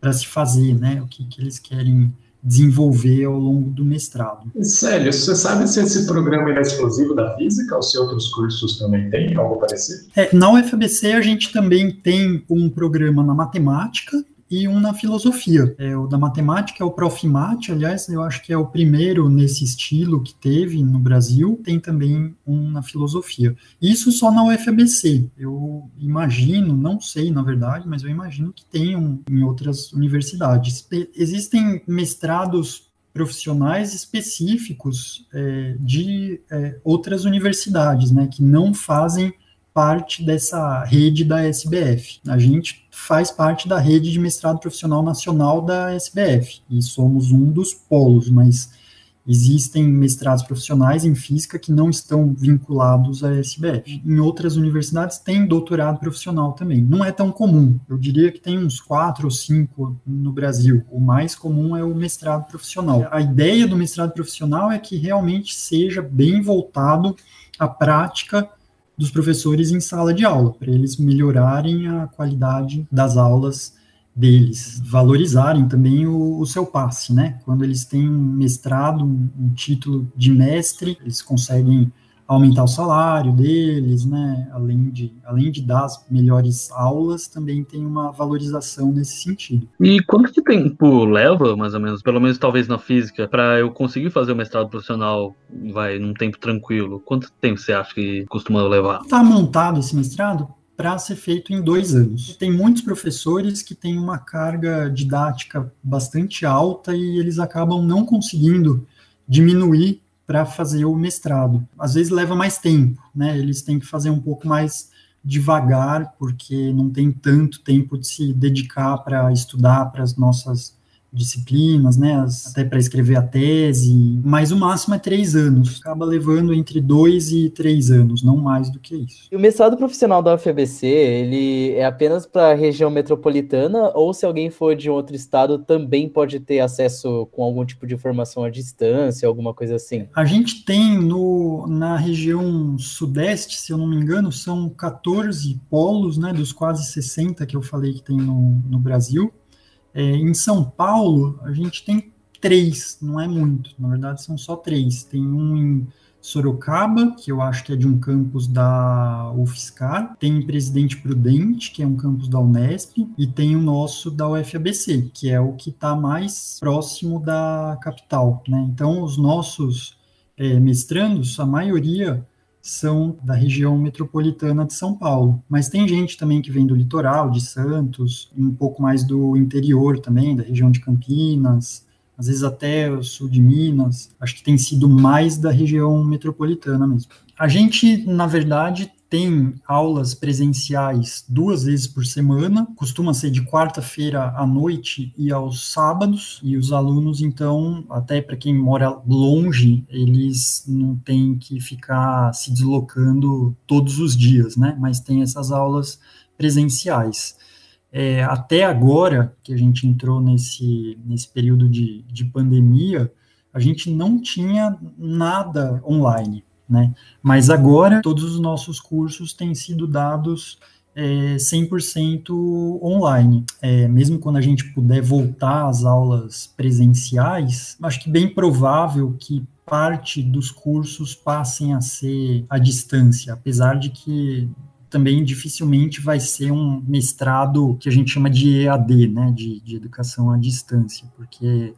para se fazer, né? O que, que eles querem desenvolver ao longo do mestrado. Sério, você sabe se esse programa é exclusivo da física ou se outros cursos também têm algo parecido? É, na UFABC a gente também tem um programa na matemática, e um na filosofia. É, o da matemática é o Profimate, aliás, eu acho que é o primeiro nesse estilo que teve no Brasil, tem também um na filosofia. Isso só na UFABC. Eu imagino, não sei na verdade, mas eu imagino que tenham em outras universidades. Existem mestrados profissionais específicos é, de é, outras universidades, né, que não fazem parte dessa rede da SBF. A gente faz parte da rede de mestrado profissional nacional da SBF e somos um dos polos, mas existem mestrados profissionais em física que não estão vinculados à SBF. Em outras universidades tem doutorado profissional também. Não é tão comum. Eu diria que tem uns quatro ou cinco no Brasil. O mais comum é o mestrado profissional. A ideia do mestrado profissional é que realmente seja bem voltado à prática dos professores em sala de aula, para eles melhorarem a qualidade das aulas deles, valorizarem também o, o, seu passe, né? Quando eles têm um mestrado, um, um título de mestre, eles conseguem aumentar o salário deles, né? Além de, além de dar as melhores aulas, também tem uma valorização nesse sentido. E quanto de tempo leva, mais ou menos, pelo menos talvez na física, para eu conseguir fazer o mestrado profissional, vai, num tempo tranquilo? Quanto tempo você acha que costuma levar? Está montado esse mestrado? para ser feito em dois anos. Tem muitos professores que têm uma carga didática bastante alta e eles acabam não conseguindo diminuir para fazer o mestrado. Às vezes leva mais tempo, né? Eles têm que fazer um pouco mais devagar, porque não tem tanto tempo de se dedicar para estudar para as nossas disciplinas, né, até para escrever a tese, mas o máximo é três anos, acaba levando entre dois e três anos, não mais do que isso. E o mestrado profissional da UFABC, ele é apenas para a região metropolitana ou se alguém for de outro estado também pode ter acesso com algum tipo de formação à distância, alguma coisa assim? A gente tem no, na região sudeste, se eu não me engano, são 14 polos, né, dos quase 60 que eu falei que tem no, no Brasil, é, em São Paulo, a gente tem três, não é muito, na verdade são só três. Tem um em Sorocaba, que eu acho que é de um campus da UFSCar, tem Presidente Prudente, que é um campus da Unesp, e tem o nosso da UFABC, que é o que está mais próximo da capital. Né? Então, os nossos é, mestrandos, a maioria são da região metropolitana de São Paulo. Mas tem gente também que vem do litoral, de Santos, um pouco mais do interior também, da região de Campinas, às vezes até o sul de Minas. Acho que tem sido mais da região metropolitana mesmo. A gente, na verdade, tem aulas presenciais duas vezes por semana, costuma ser de quarta-feira à noite e aos sábados, e os alunos, então, até para quem mora longe, eles não têm que ficar se deslocando todos os dias, né? Mas tem essas aulas presenciais. É, até agora, que a gente entrou nesse, nesse período de, de pandemia, a gente não tinha nada online né? Mas agora todos os nossos cursos têm sido dados é, 100% online. É, mesmo quando a gente puder voltar às aulas presenciais, acho que bem provável que parte dos cursos passem a ser à distância, apesar de que também dificilmente vai ser um mestrado que a gente chama de EAD, né, de, de educação à distância, porque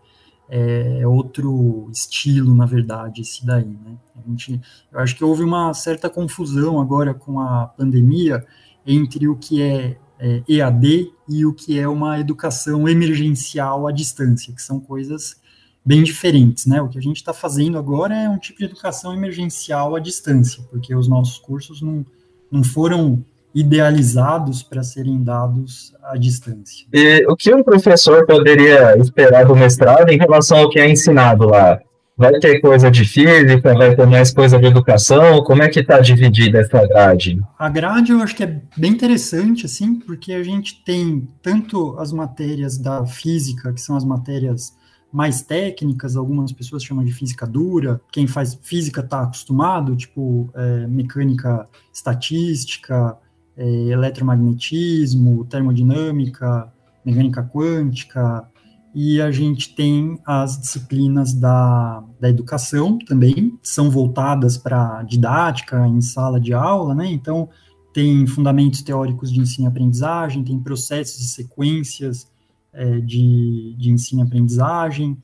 é outro estilo, na verdade, esse daí, né? A gente, eu acho que houve uma certa confusão agora com a pandemia entre o que é, é EAD e o que é uma educação emergencial à distância, que são coisas bem diferentes, né? O que a gente está fazendo agora é um tipo de educação emergencial à distância, porque os nossos cursos não, não foram idealizados para serem dados à distância. E o que um professor poderia esperar do mestrado em relação ao que é ensinado lá? Vai ter coisa de física, vai ter mais coisa de educação? Como é que está dividida essa grade? A grade eu acho que é bem interessante, assim, porque a gente tem tanto as matérias da física, que são as matérias mais técnicas, algumas pessoas chamam de física dura, quem faz física está acostumado, tipo é, mecânica estatística, é, eletromagnetismo, termodinâmica, mecânica quântica, e a gente tem as disciplinas da, da educação também, são voltadas para didática em sala de aula, né? Então, tem fundamentos teóricos de ensino e aprendizagem, tem processos e sequências é, de, de ensino e aprendizagem,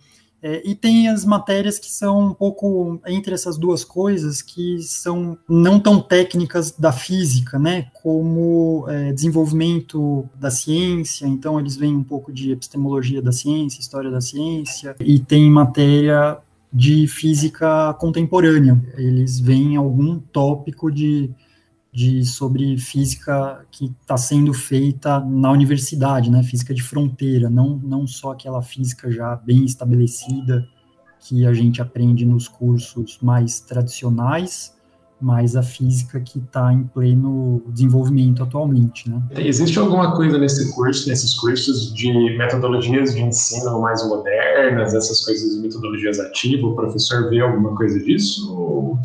é, e tem as matérias que são um pouco entre essas duas coisas, que são não tão técnicas da física, né, como é, desenvolvimento da ciência, então eles vêm um pouco de epistemologia da ciência, história da ciência, e tem matéria de física contemporânea, eles veem algum tópico de de, sobre física que está sendo feita na universidade, né, física de fronteira, não, não só aquela física já bem estabelecida que a gente aprende nos cursos mais tradicionais, mas a física que está em pleno desenvolvimento atualmente, né? Existe alguma coisa nesse curso, nesses cursos de metodologias de ensino mais modernas, essas coisas de metodologias ativas? O professor vê alguma coisa disso? Ou...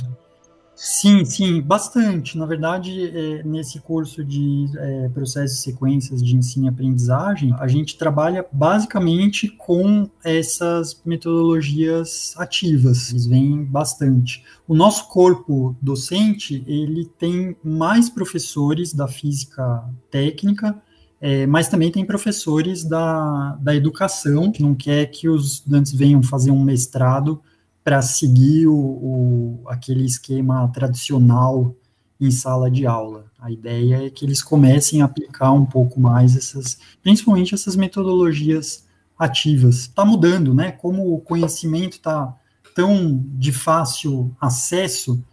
Sim, sim, bastante. Na verdade, é, nesse curso de é, processos e sequências de ensino e aprendizagem, a gente trabalha basicamente com essas metodologias ativas. Eles vêm bastante. O nosso corpo docente, ele tem mais professores da física técnica, é, mas também tem professores da, da educação, que não quer que os estudantes venham fazer um mestrado para seguir o, o, aquele esquema tradicional em sala de aula. A ideia é que eles comecem a aplicar um pouco mais essas, principalmente essas metodologias ativas. Está mudando, né? Como o conhecimento está tão de fácil acesso,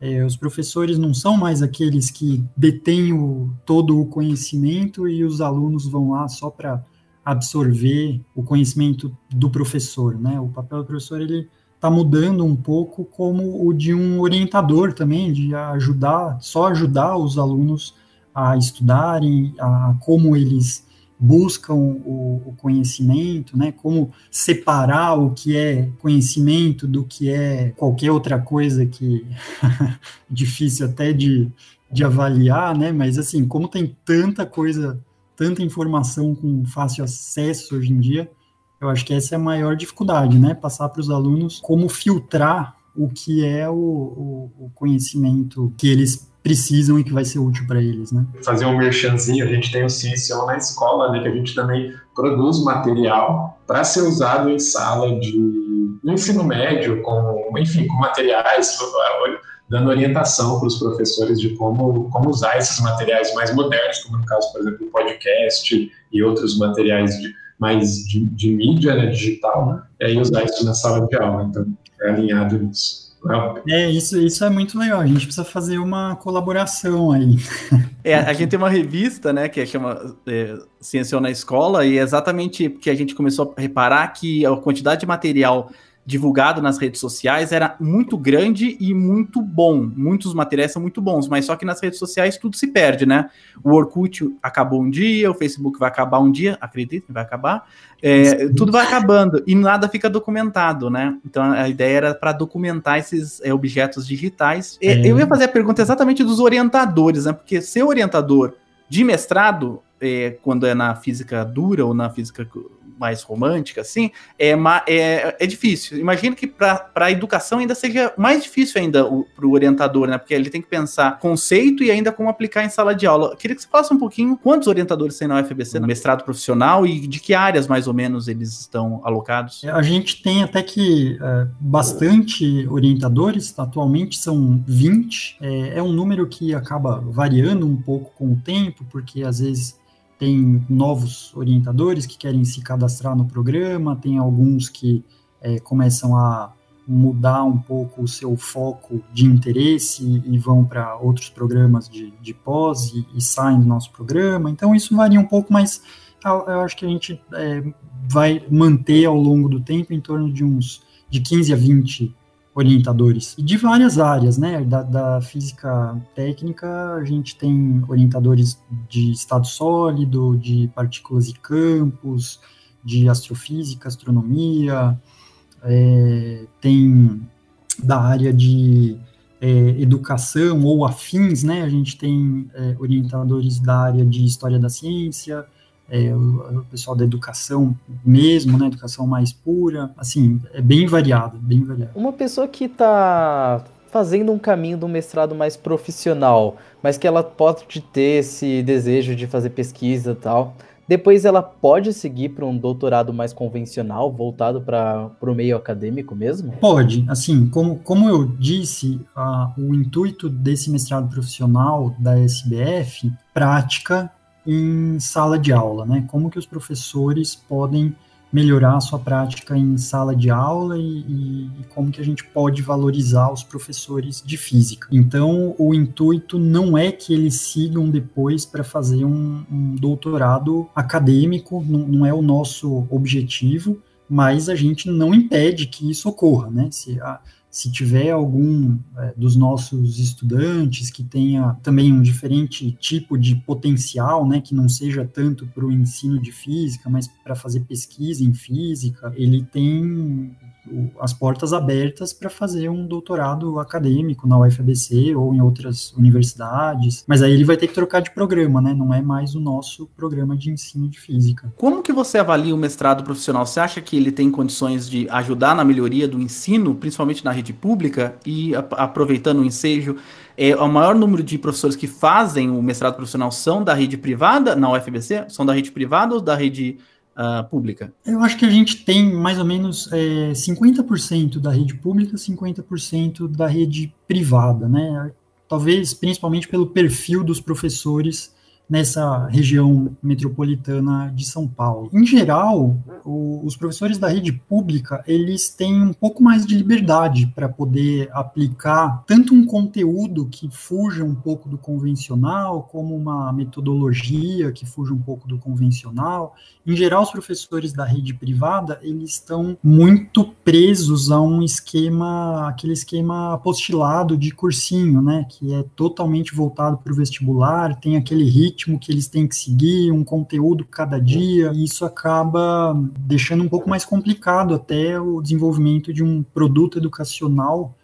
é, os professores não são mais aqueles que detêm o, todo o conhecimento e os alunos vão lá só para absorver o conhecimento do professor, né? O papel do professor ele está mudando um pouco como o de um orientador também, de ajudar, só ajudar os alunos a estudarem, a como eles buscam o, o, conhecimento, né? Como separar o que é conhecimento do que é qualquer outra coisa que *laughs* difícil até de, de avaliar, né? Mas assim, como tem tanta coisa, tanta informação com fácil acesso hoje em dia, eu acho que essa é a maior dificuldade, né? Passar para os alunos como filtrar o que é o, o, o conhecimento que eles precisam e que vai ser útil para eles, né? Fazer um merchanzinho, a gente tem o Ciencião na escola, né, que a gente também produz material para ser usado em sala de no ensino médio, com, enfim, com materiais, dando orientação para os professores de como, como usar esses materiais mais modernos, como no caso, por exemplo, podcast e outros materiais de, mais de, de mídia né, digital, né, e usar isso na sala de aula. Então, é alinhado nisso. É, isso, isso é muito legal. A gente precisa fazer uma colaboração aí. É, a gente tem uma revista, né, que chama é, Ciência na Escola, e é exatamente porque a gente começou a reparar que a quantidade de material divulgado nas redes sociais era muito grande e muito bom. Muitos materiais são muito bons, mas só que nas redes sociais tudo se perde, né? O Orkut acabou um dia, o Facebook vai acabar um dia, acreditem, vai acabar. É, tudo vai acabando e nada fica documentado, né? Então a ideia era para documentar esses é, objetos digitais. É. Eu ia fazer a pergunta exatamente dos orientadores, né? Porque ser orientador de mestrado, é, quando é na física dura ou na física mais romântica, assim, é, é, é difícil. Imagino que para a educação ainda seja mais difícil ainda para o orientador, né? Porque ele tem que pensar conceito e ainda como aplicar em sala de aula. Eu queria que você falasse um pouquinho quantos orientadores tem na UFBC, no mestrado profissional, e de que áreas mais ou menos eles estão alocados? A gente tem até que é, bastante orientadores, atualmente são 20. É, é um número que acaba variando um pouco com o tempo, porque às vezes tem novos orientadores que querem se cadastrar no programa, tem alguns que é, começam a mudar um pouco o seu foco de interesse e vão para outros programas de, de pós e, e, saem do nosso programa. Então, isso varia um pouco, mas eu acho que a gente é, vai manter ao longo do tempo em torno de uns de 15 a 20 orientadores. E de várias áreas, né? Da, da, física técnica, a gente tem orientadores de estado sólido, de partículas e campos, de astrofísica, astronomia, é, tem da área de é, educação ou afins, né? A gente tem é, orientadores da área de história da ciência, é, o, o, pessoal da educação mesmo, né, educação mais pura, assim, é bem variado, bem variado. Uma pessoa que está fazendo um caminho de um mestrado mais profissional, mas que ela pode ter esse desejo de fazer pesquisa e tal, depois ela pode seguir para um doutorado mais convencional, voltado para o meio acadêmico mesmo? Pode. Assim, como, como eu disse, o intuito desse mestrado profissional da SBF, prática em sala de aula, né? Como que os professores podem melhorar a sua prática em sala de aula e, e, como que a gente pode valorizar os professores de física. Então, o intuito não é que eles sigam depois para fazer um, um, doutorado acadêmico, não, não, é o nosso objetivo, mas a gente não impede que isso ocorra, né? Se a, se tiver algum é, dos nossos estudantes que tenha também um diferente tipo de potencial, né, que não seja tanto para o ensino de física, mas para fazer pesquisa em física, ele tem as portas abertas para fazer um doutorado acadêmico na UFABC ou em outras universidades, mas aí ele vai ter que trocar de programa, né? Não é mais o nosso programa de ensino de física. Como que você avalia o mestrado profissional? Você acha que ele tem condições de ajudar na melhoria do ensino, principalmente na rede pública e aproveitando o ensejo é, o maior número de professores que fazem o mestrado profissional são da rede privada, na UFBC? São da rede privada ou da rede uh, pública? Eu acho que a gente tem mais ou menos é, 50% da rede pública, 50% da rede privada, né? Talvez principalmente pelo perfil dos professores nessa região metropolitana de São Paulo. Em geral, o, os professores da rede pública, eles têm um pouco mais de liberdade para poder aplicar tanto um conteúdo que fuja um pouco do convencional, como uma metodologia que fuja um pouco do convencional. Em geral, os professores da rede privada, eles estão muito presos a um esquema, aquele esquema apostilado de cursinho, né, que é totalmente voltado para o vestibular, tem aquele ritmo ritmo que eles têm que seguir, um conteúdo cada dia, e isso acaba deixando um pouco mais complicado até o desenvolvimento de um produto educacional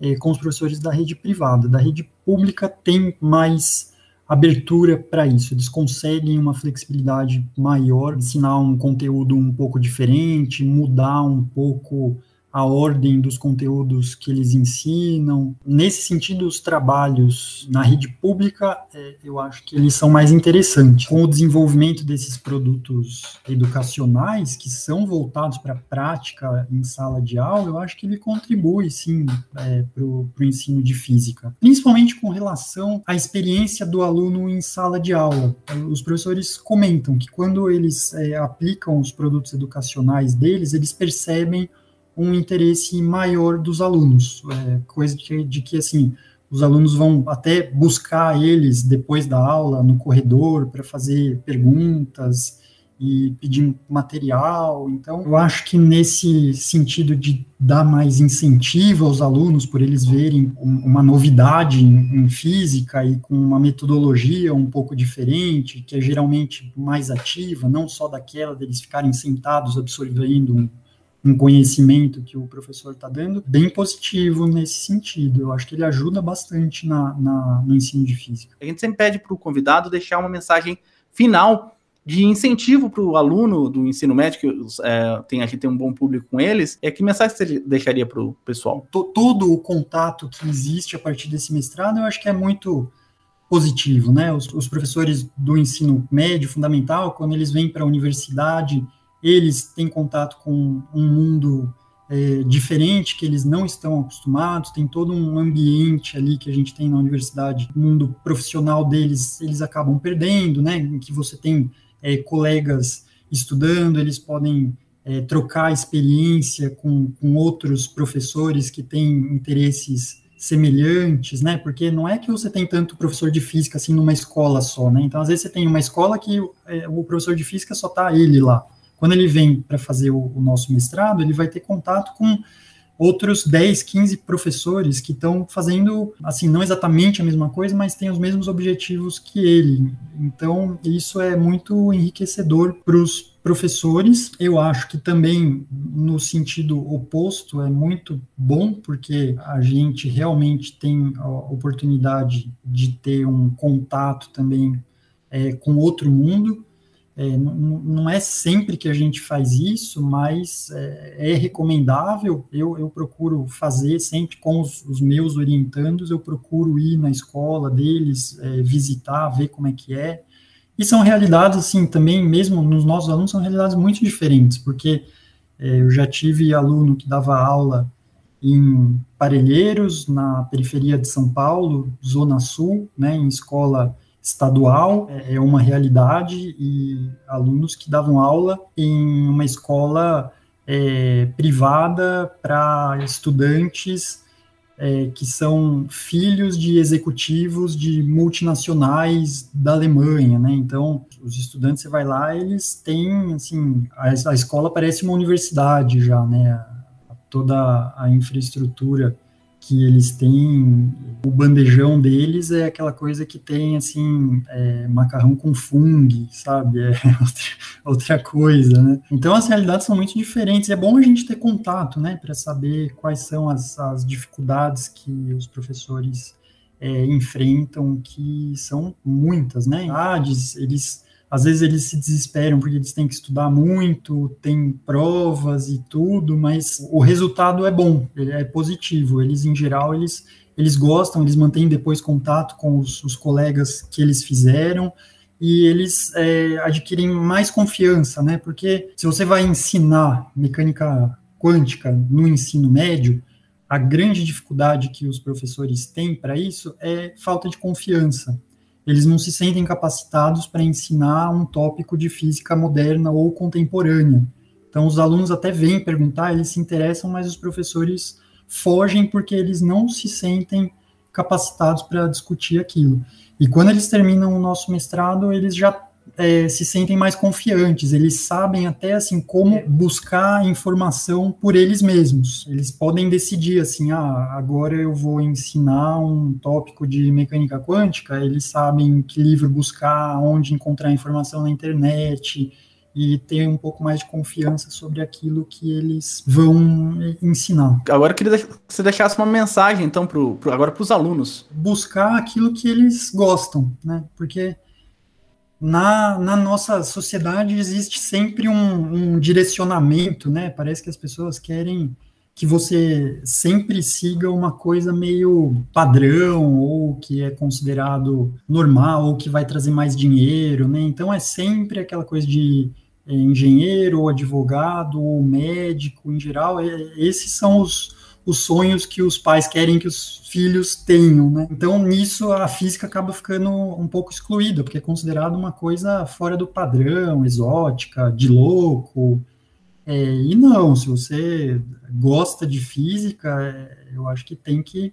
eh, com os professores da rede privada. Da rede pública tem mais abertura para isso, eles conseguem uma flexibilidade maior, ensinar um conteúdo um pouco diferente, mudar um pouco a ordem dos conteúdos que eles ensinam. Nesse sentido, os trabalhos na rede pública, é, eu acho que eles são mais interessantes. Com o desenvolvimento desses produtos educacionais, que são voltados para a prática em sala de aula, eu acho que ele contribui, sim, é, para o ensino de física. Principalmente com relação à experiência do aluno em sala de aula. Os professores comentam que quando eles é, aplicam os produtos educacionais deles, eles percebem um interesse maior dos alunos, é, coisa de, de, que, assim, os alunos vão até buscar eles depois da aula no corredor para fazer perguntas e pedir material. Então, eu acho que nesse sentido de dar mais incentivo aos alunos, por eles verem uma novidade em, física e com uma metodologia um pouco diferente, que é geralmente mais ativa, não só daquela deles ficarem sentados absorvendo um um conhecimento que o professor está dando, bem positivo nesse sentido. Eu acho que ele ajuda bastante na, na no ensino de física. A gente sempre pede para o convidado deixar uma mensagem final de incentivo para o aluno do ensino médio, que é, tem, a gente tem um bom público com eles, é que mensagem você deixaria para o pessoal? Todo o contato que existe a partir desse mestrado, eu acho que é muito positivo, né? Os, os professores do ensino médio, fundamental, quando eles vêm para a universidade, eles têm contato com um mundo é, diferente que eles não estão acostumados, tem todo um ambiente ali que a gente tem na universidade, mundo profissional deles, eles acabam perdendo, né, em que você tem é, colegas estudando, eles podem é, trocar experiência com, com outros professores que têm interesses semelhantes, né? Porque não é que você tem tanto professor de física assim numa escola só, né? Então às vezes você tem uma escola que é, o professor de física só tá ele lá. Quando ele vem para fazer o, o, nosso mestrado, ele vai ter contato com outros 10, 15 professores que estão fazendo, assim, não exatamente a mesma coisa, mas têm os mesmos objetivos que ele. Então, isso é muito enriquecedor para os professores. Eu acho que também, no sentido oposto, é muito bom, porque a gente realmente tem a oportunidade de ter um contato também é, com outro mundo. É, não, é sempre que a gente faz isso, mas é, é recomendável. Eu, eu, procuro fazer sempre com os, os, meus orientandos, eu procuro ir na escola deles, é, visitar, ver como é que é. E são realidades, assim, também, mesmo nos nossos alunos, são realidades muito diferentes, porque é, eu já tive aluno que dava aula em Parelheiros, na periferia de São Paulo, Zona Sul, né, em escola estadual é, é uma realidade e alunos que davam aula em uma escola é, privada para estudantes é, que são filhos de executivos de multinacionais da Alemanha, né? Então, os estudantes, você vai lá, eles têm, assim, a, a escola parece uma universidade já, né? Toda a infraestrutura que eles têm, o bandejão deles é aquela coisa que tem, assim, é, macarrão com fungo, sabe? É *laughs* outra, outra, coisa, né? Então as realidades são muito diferentes. É bom a gente ter contato, né, para saber quais são as, as dificuldades que os professores é, enfrentam, que são muitas, né? Eles às vezes eles se desesperam porque eles têm que estudar muito, tem provas e tudo, mas o resultado é bom, é positivo. Eles, em geral, eles, eles gostam, eles mantêm depois contato com os, os colegas que eles fizeram e eles é, adquirem mais confiança, né? Porque se você vai ensinar mecânica quântica no ensino médio, a grande dificuldade que os professores têm para isso é falta de confiança eles não se sentem capacitados para ensinar um tópico de física moderna ou contemporânea. Então, os alunos até vêm perguntar, eles se interessam, mas os professores fogem porque eles não se sentem capacitados para discutir aquilo. E quando eles terminam o nosso mestrado, eles já é, se sentem mais confiantes, eles sabem até assim como buscar informação por eles mesmos. Eles podem decidir assim, ah, agora eu vou ensinar um tópico de mecânica quântica, eles sabem que livro buscar, onde encontrar informação na internet, e ter um pouco mais de confiança sobre aquilo que eles vão ensinar. Agora eu queria que você deixasse uma mensagem, então, pro, pro agora para os alunos. Buscar aquilo que eles gostam, né? Porque na, na nossa sociedade existe sempre um, um direcionamento, né? Parece que as pessoas querem que você sempre siga uma coisa meio padrão ou que é considerado normal ou que vai trazer mais dinheiro, né? Então é sempre aquela coisa de é, engenheiro, ou advogado, ou médico, em geral, é, esses são os, os sonhos que os pais querem que os filhos tenham, né? Então, nisso, a física acaba ficando um pouco excluída, porque é considerado uma coisa fora do padrão, exótica, de louco. É, e não, se você gosta de física, é, eu acho que tem que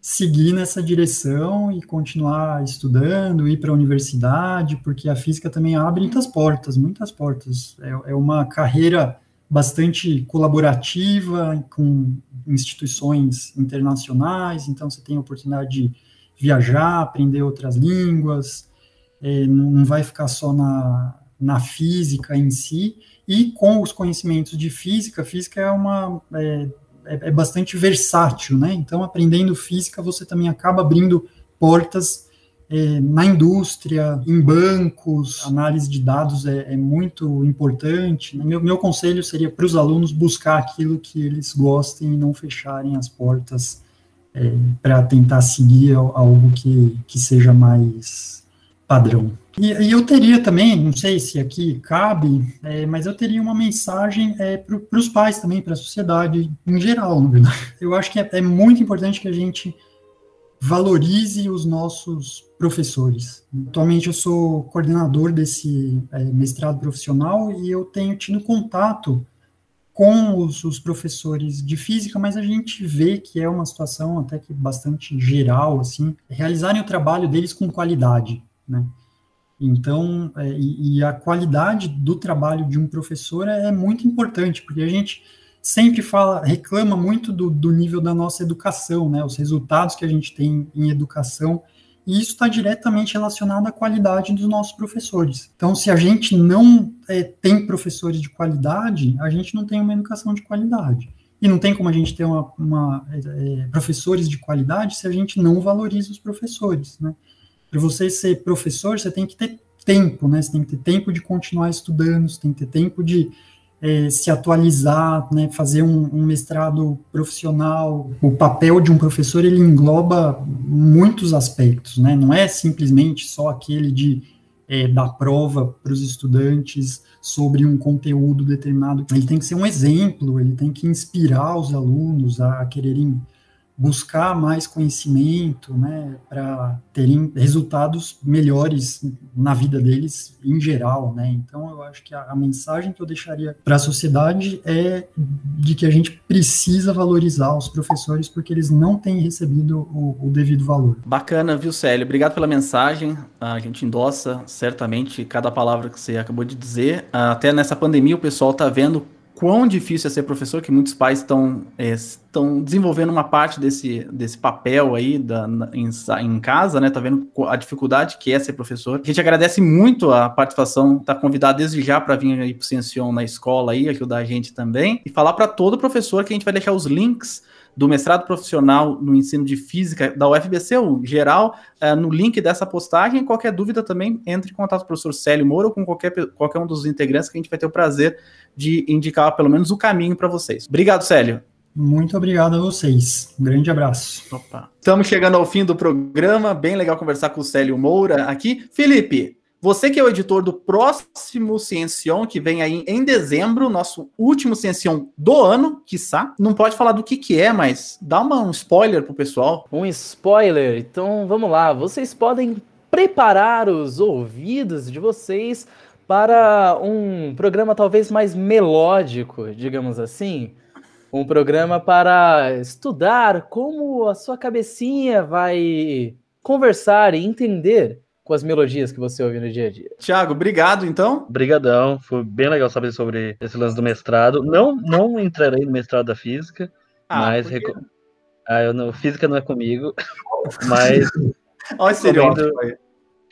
seguir nessa direção e continuar estudando, ir para a universidade, porque a física também abre muitas portas, muitas portas. É, é uma carreira bastante colaborativa com instituições internacionais, então você tem a oportunidade de viajar, aprender outras línguas, é, não vai ficar só na, na física em si, e com os conhecimentos de física, física é uma é, é, é bastante versátil, né? Então, aprendendo física, você também acaba abrindo portas é, na indústria, em bancos, análise de dados é, é muito importante. Meu, meu conselho seria para os alunos buscar aquilo que eles gostem e não fecharem as portas é, para tentar seguir algo que, que seja mais padrão. E, e, eu teria também, não sei se aqui cabe, é, mas eu teria uma mensagem é, para os pais também, para a sociedade em geral, na verdade. Eu acho que é, é, muito importante que a gente valorize os nossos professores. Atualmente eu sou coordenador desse é, mestrado profissional e eu tenho tido contato com os, os, professores de física, mas a gente vê que é uma situação até que bastante geral, assim, realizarem o trabalho deles com qualidade, né? Então, é, e, e, a qualidade do trabalho de um professor é, é, muito importante, porque a gente sempre fala, reclama muito do, do, nível da nossa educação, né? Os resultados que a gente tem em educação, e isso está diretamente relacionado à qualidade dos nossos professores. Então, se a gente não é, tem professores de qualidade, a gente não tem uma educação de qualidade. E não tem como a gente ter uma, uma é, professores de qualidade se a gente não valoriza os professores, né? para você ser professor, você tem que ter tempo, né? Você tem que ter tempo de continuar estudando, você tem que ter tempo de é, se atualizar, né? Fazer um, um, mestrado profissional. O papel de um professor ele engloba muitos aspectos, né? Não é simplesmente só aquele de é, dar prova para os estudantes sobre um conteúdo determinado. Ele tem que ser um exemplo, ele tem que inspirar os alunos a quererem buscar mais conhecimento, né, para terem resultados melhores na vida deles em geral, né? Então eu acho que a, a mensagem que eu deixaria para a sociedade é de que a gente precisa valorizar os professores porque eles não têm recebido o, o devido valor. Bacana, viu, Célio? Obrigado pela mensagem. A gente endossa certamente cada palavra que você acabou de dizer. Até nessa pandemia o pessoal está vendo quão difícil é ser professor, que muitos pais estão é, estão desenvolvendo uma parte desse, desse papel aí da, em, em, casa, né? Tá vendo a dificuldade que é ser professor. A gente agradece muito a participação, tá convidado desde já para vir aí pro Ciencion na escola aí, ajudar a gente também. E falar para todo professor que a gente vai deixar os links do mestrado profissional no ensino de física da UFBC, o geral, uh, no link dessa postagem. Qualquer dúvida também, entre em contato com o professor Célio Moura ou com qualquer, qualquer um dos integrantes que a gente vai ter o prazer de indicar pelo menos o caminho para vocês. Obrigado, Célio. Muito obrigado a vocês. Um grande abraço. Opa. Estamos chegando ao fim do programa. Bem legal conversar com o Célio Moura aqui. Felipe, você que é o editor do próximo Ciencion, que vem aí em dezembro, nosso último Ciencion do ano, quiçá. Não pode falar do que que é, mas dá uma, um spoiler pro pessoal. Um spoiler? Então, vamos lá. Vocês podem preparar os ouvidos de vocês para um programa talvez mais melódico, digamos assim. Um programa para estudar como a sua cabecinha vai conversar e entender com as melodias que você ouve no dia a dia. Tiago, obrigado então. Obrigadão, foi bem legal saber sobre esse lance do mestrado. Não, não entrarei no mestrado da física, ah, mas reco... ah, eu não, física não é comigo, *laughs* mas *laughs* Olha esse recomendo,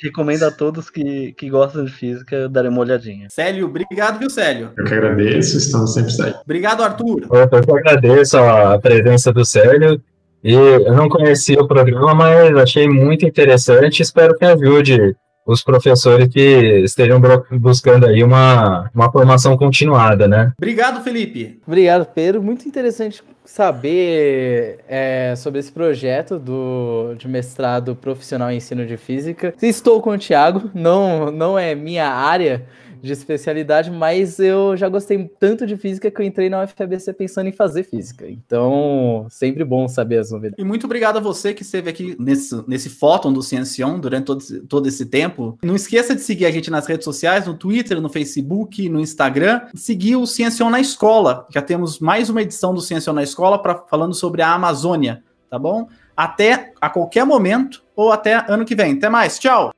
recomendo a todos que, que gostam de física darem uma olhadinha. Célio, obrigado, viu, Célio? Eu que agradeço, estamos sempre aí. Obrigado, Arthur. Eu que agradeço a presença do Célio. E eu não conhecia o programa, mas achei muito interessante. Espero que ajude os professores que estejam buscando aí uma, uma formação continuada, né? Obrigado, Felipe. Obrigado, Pedro. Muito interessante saber é, sobre esse projeto do, de mestrado profissional em ensino de física. Estou com o Thiago, não, não é minha área de especialidade, mas eu já gostei tanto de física que eu entrei na UFABC pensando em fazer física. Então, sempre bom saber as novidades. E muito obrigado a você que esteve aqui nesse, nesse fóton do Ciencion durante todo, todo esse tempo. Não esqueça de seguir a gente nas redes sociais, no Twitter, no Facebook, no Instagram. Seguir o Ciencion na Escola. Já temos mais uma edição do Ciencion na Escola pra, falando sobre a Amazônia, tá bom? Até a qualquer momento ou até ano que vem. Até mais, tchau!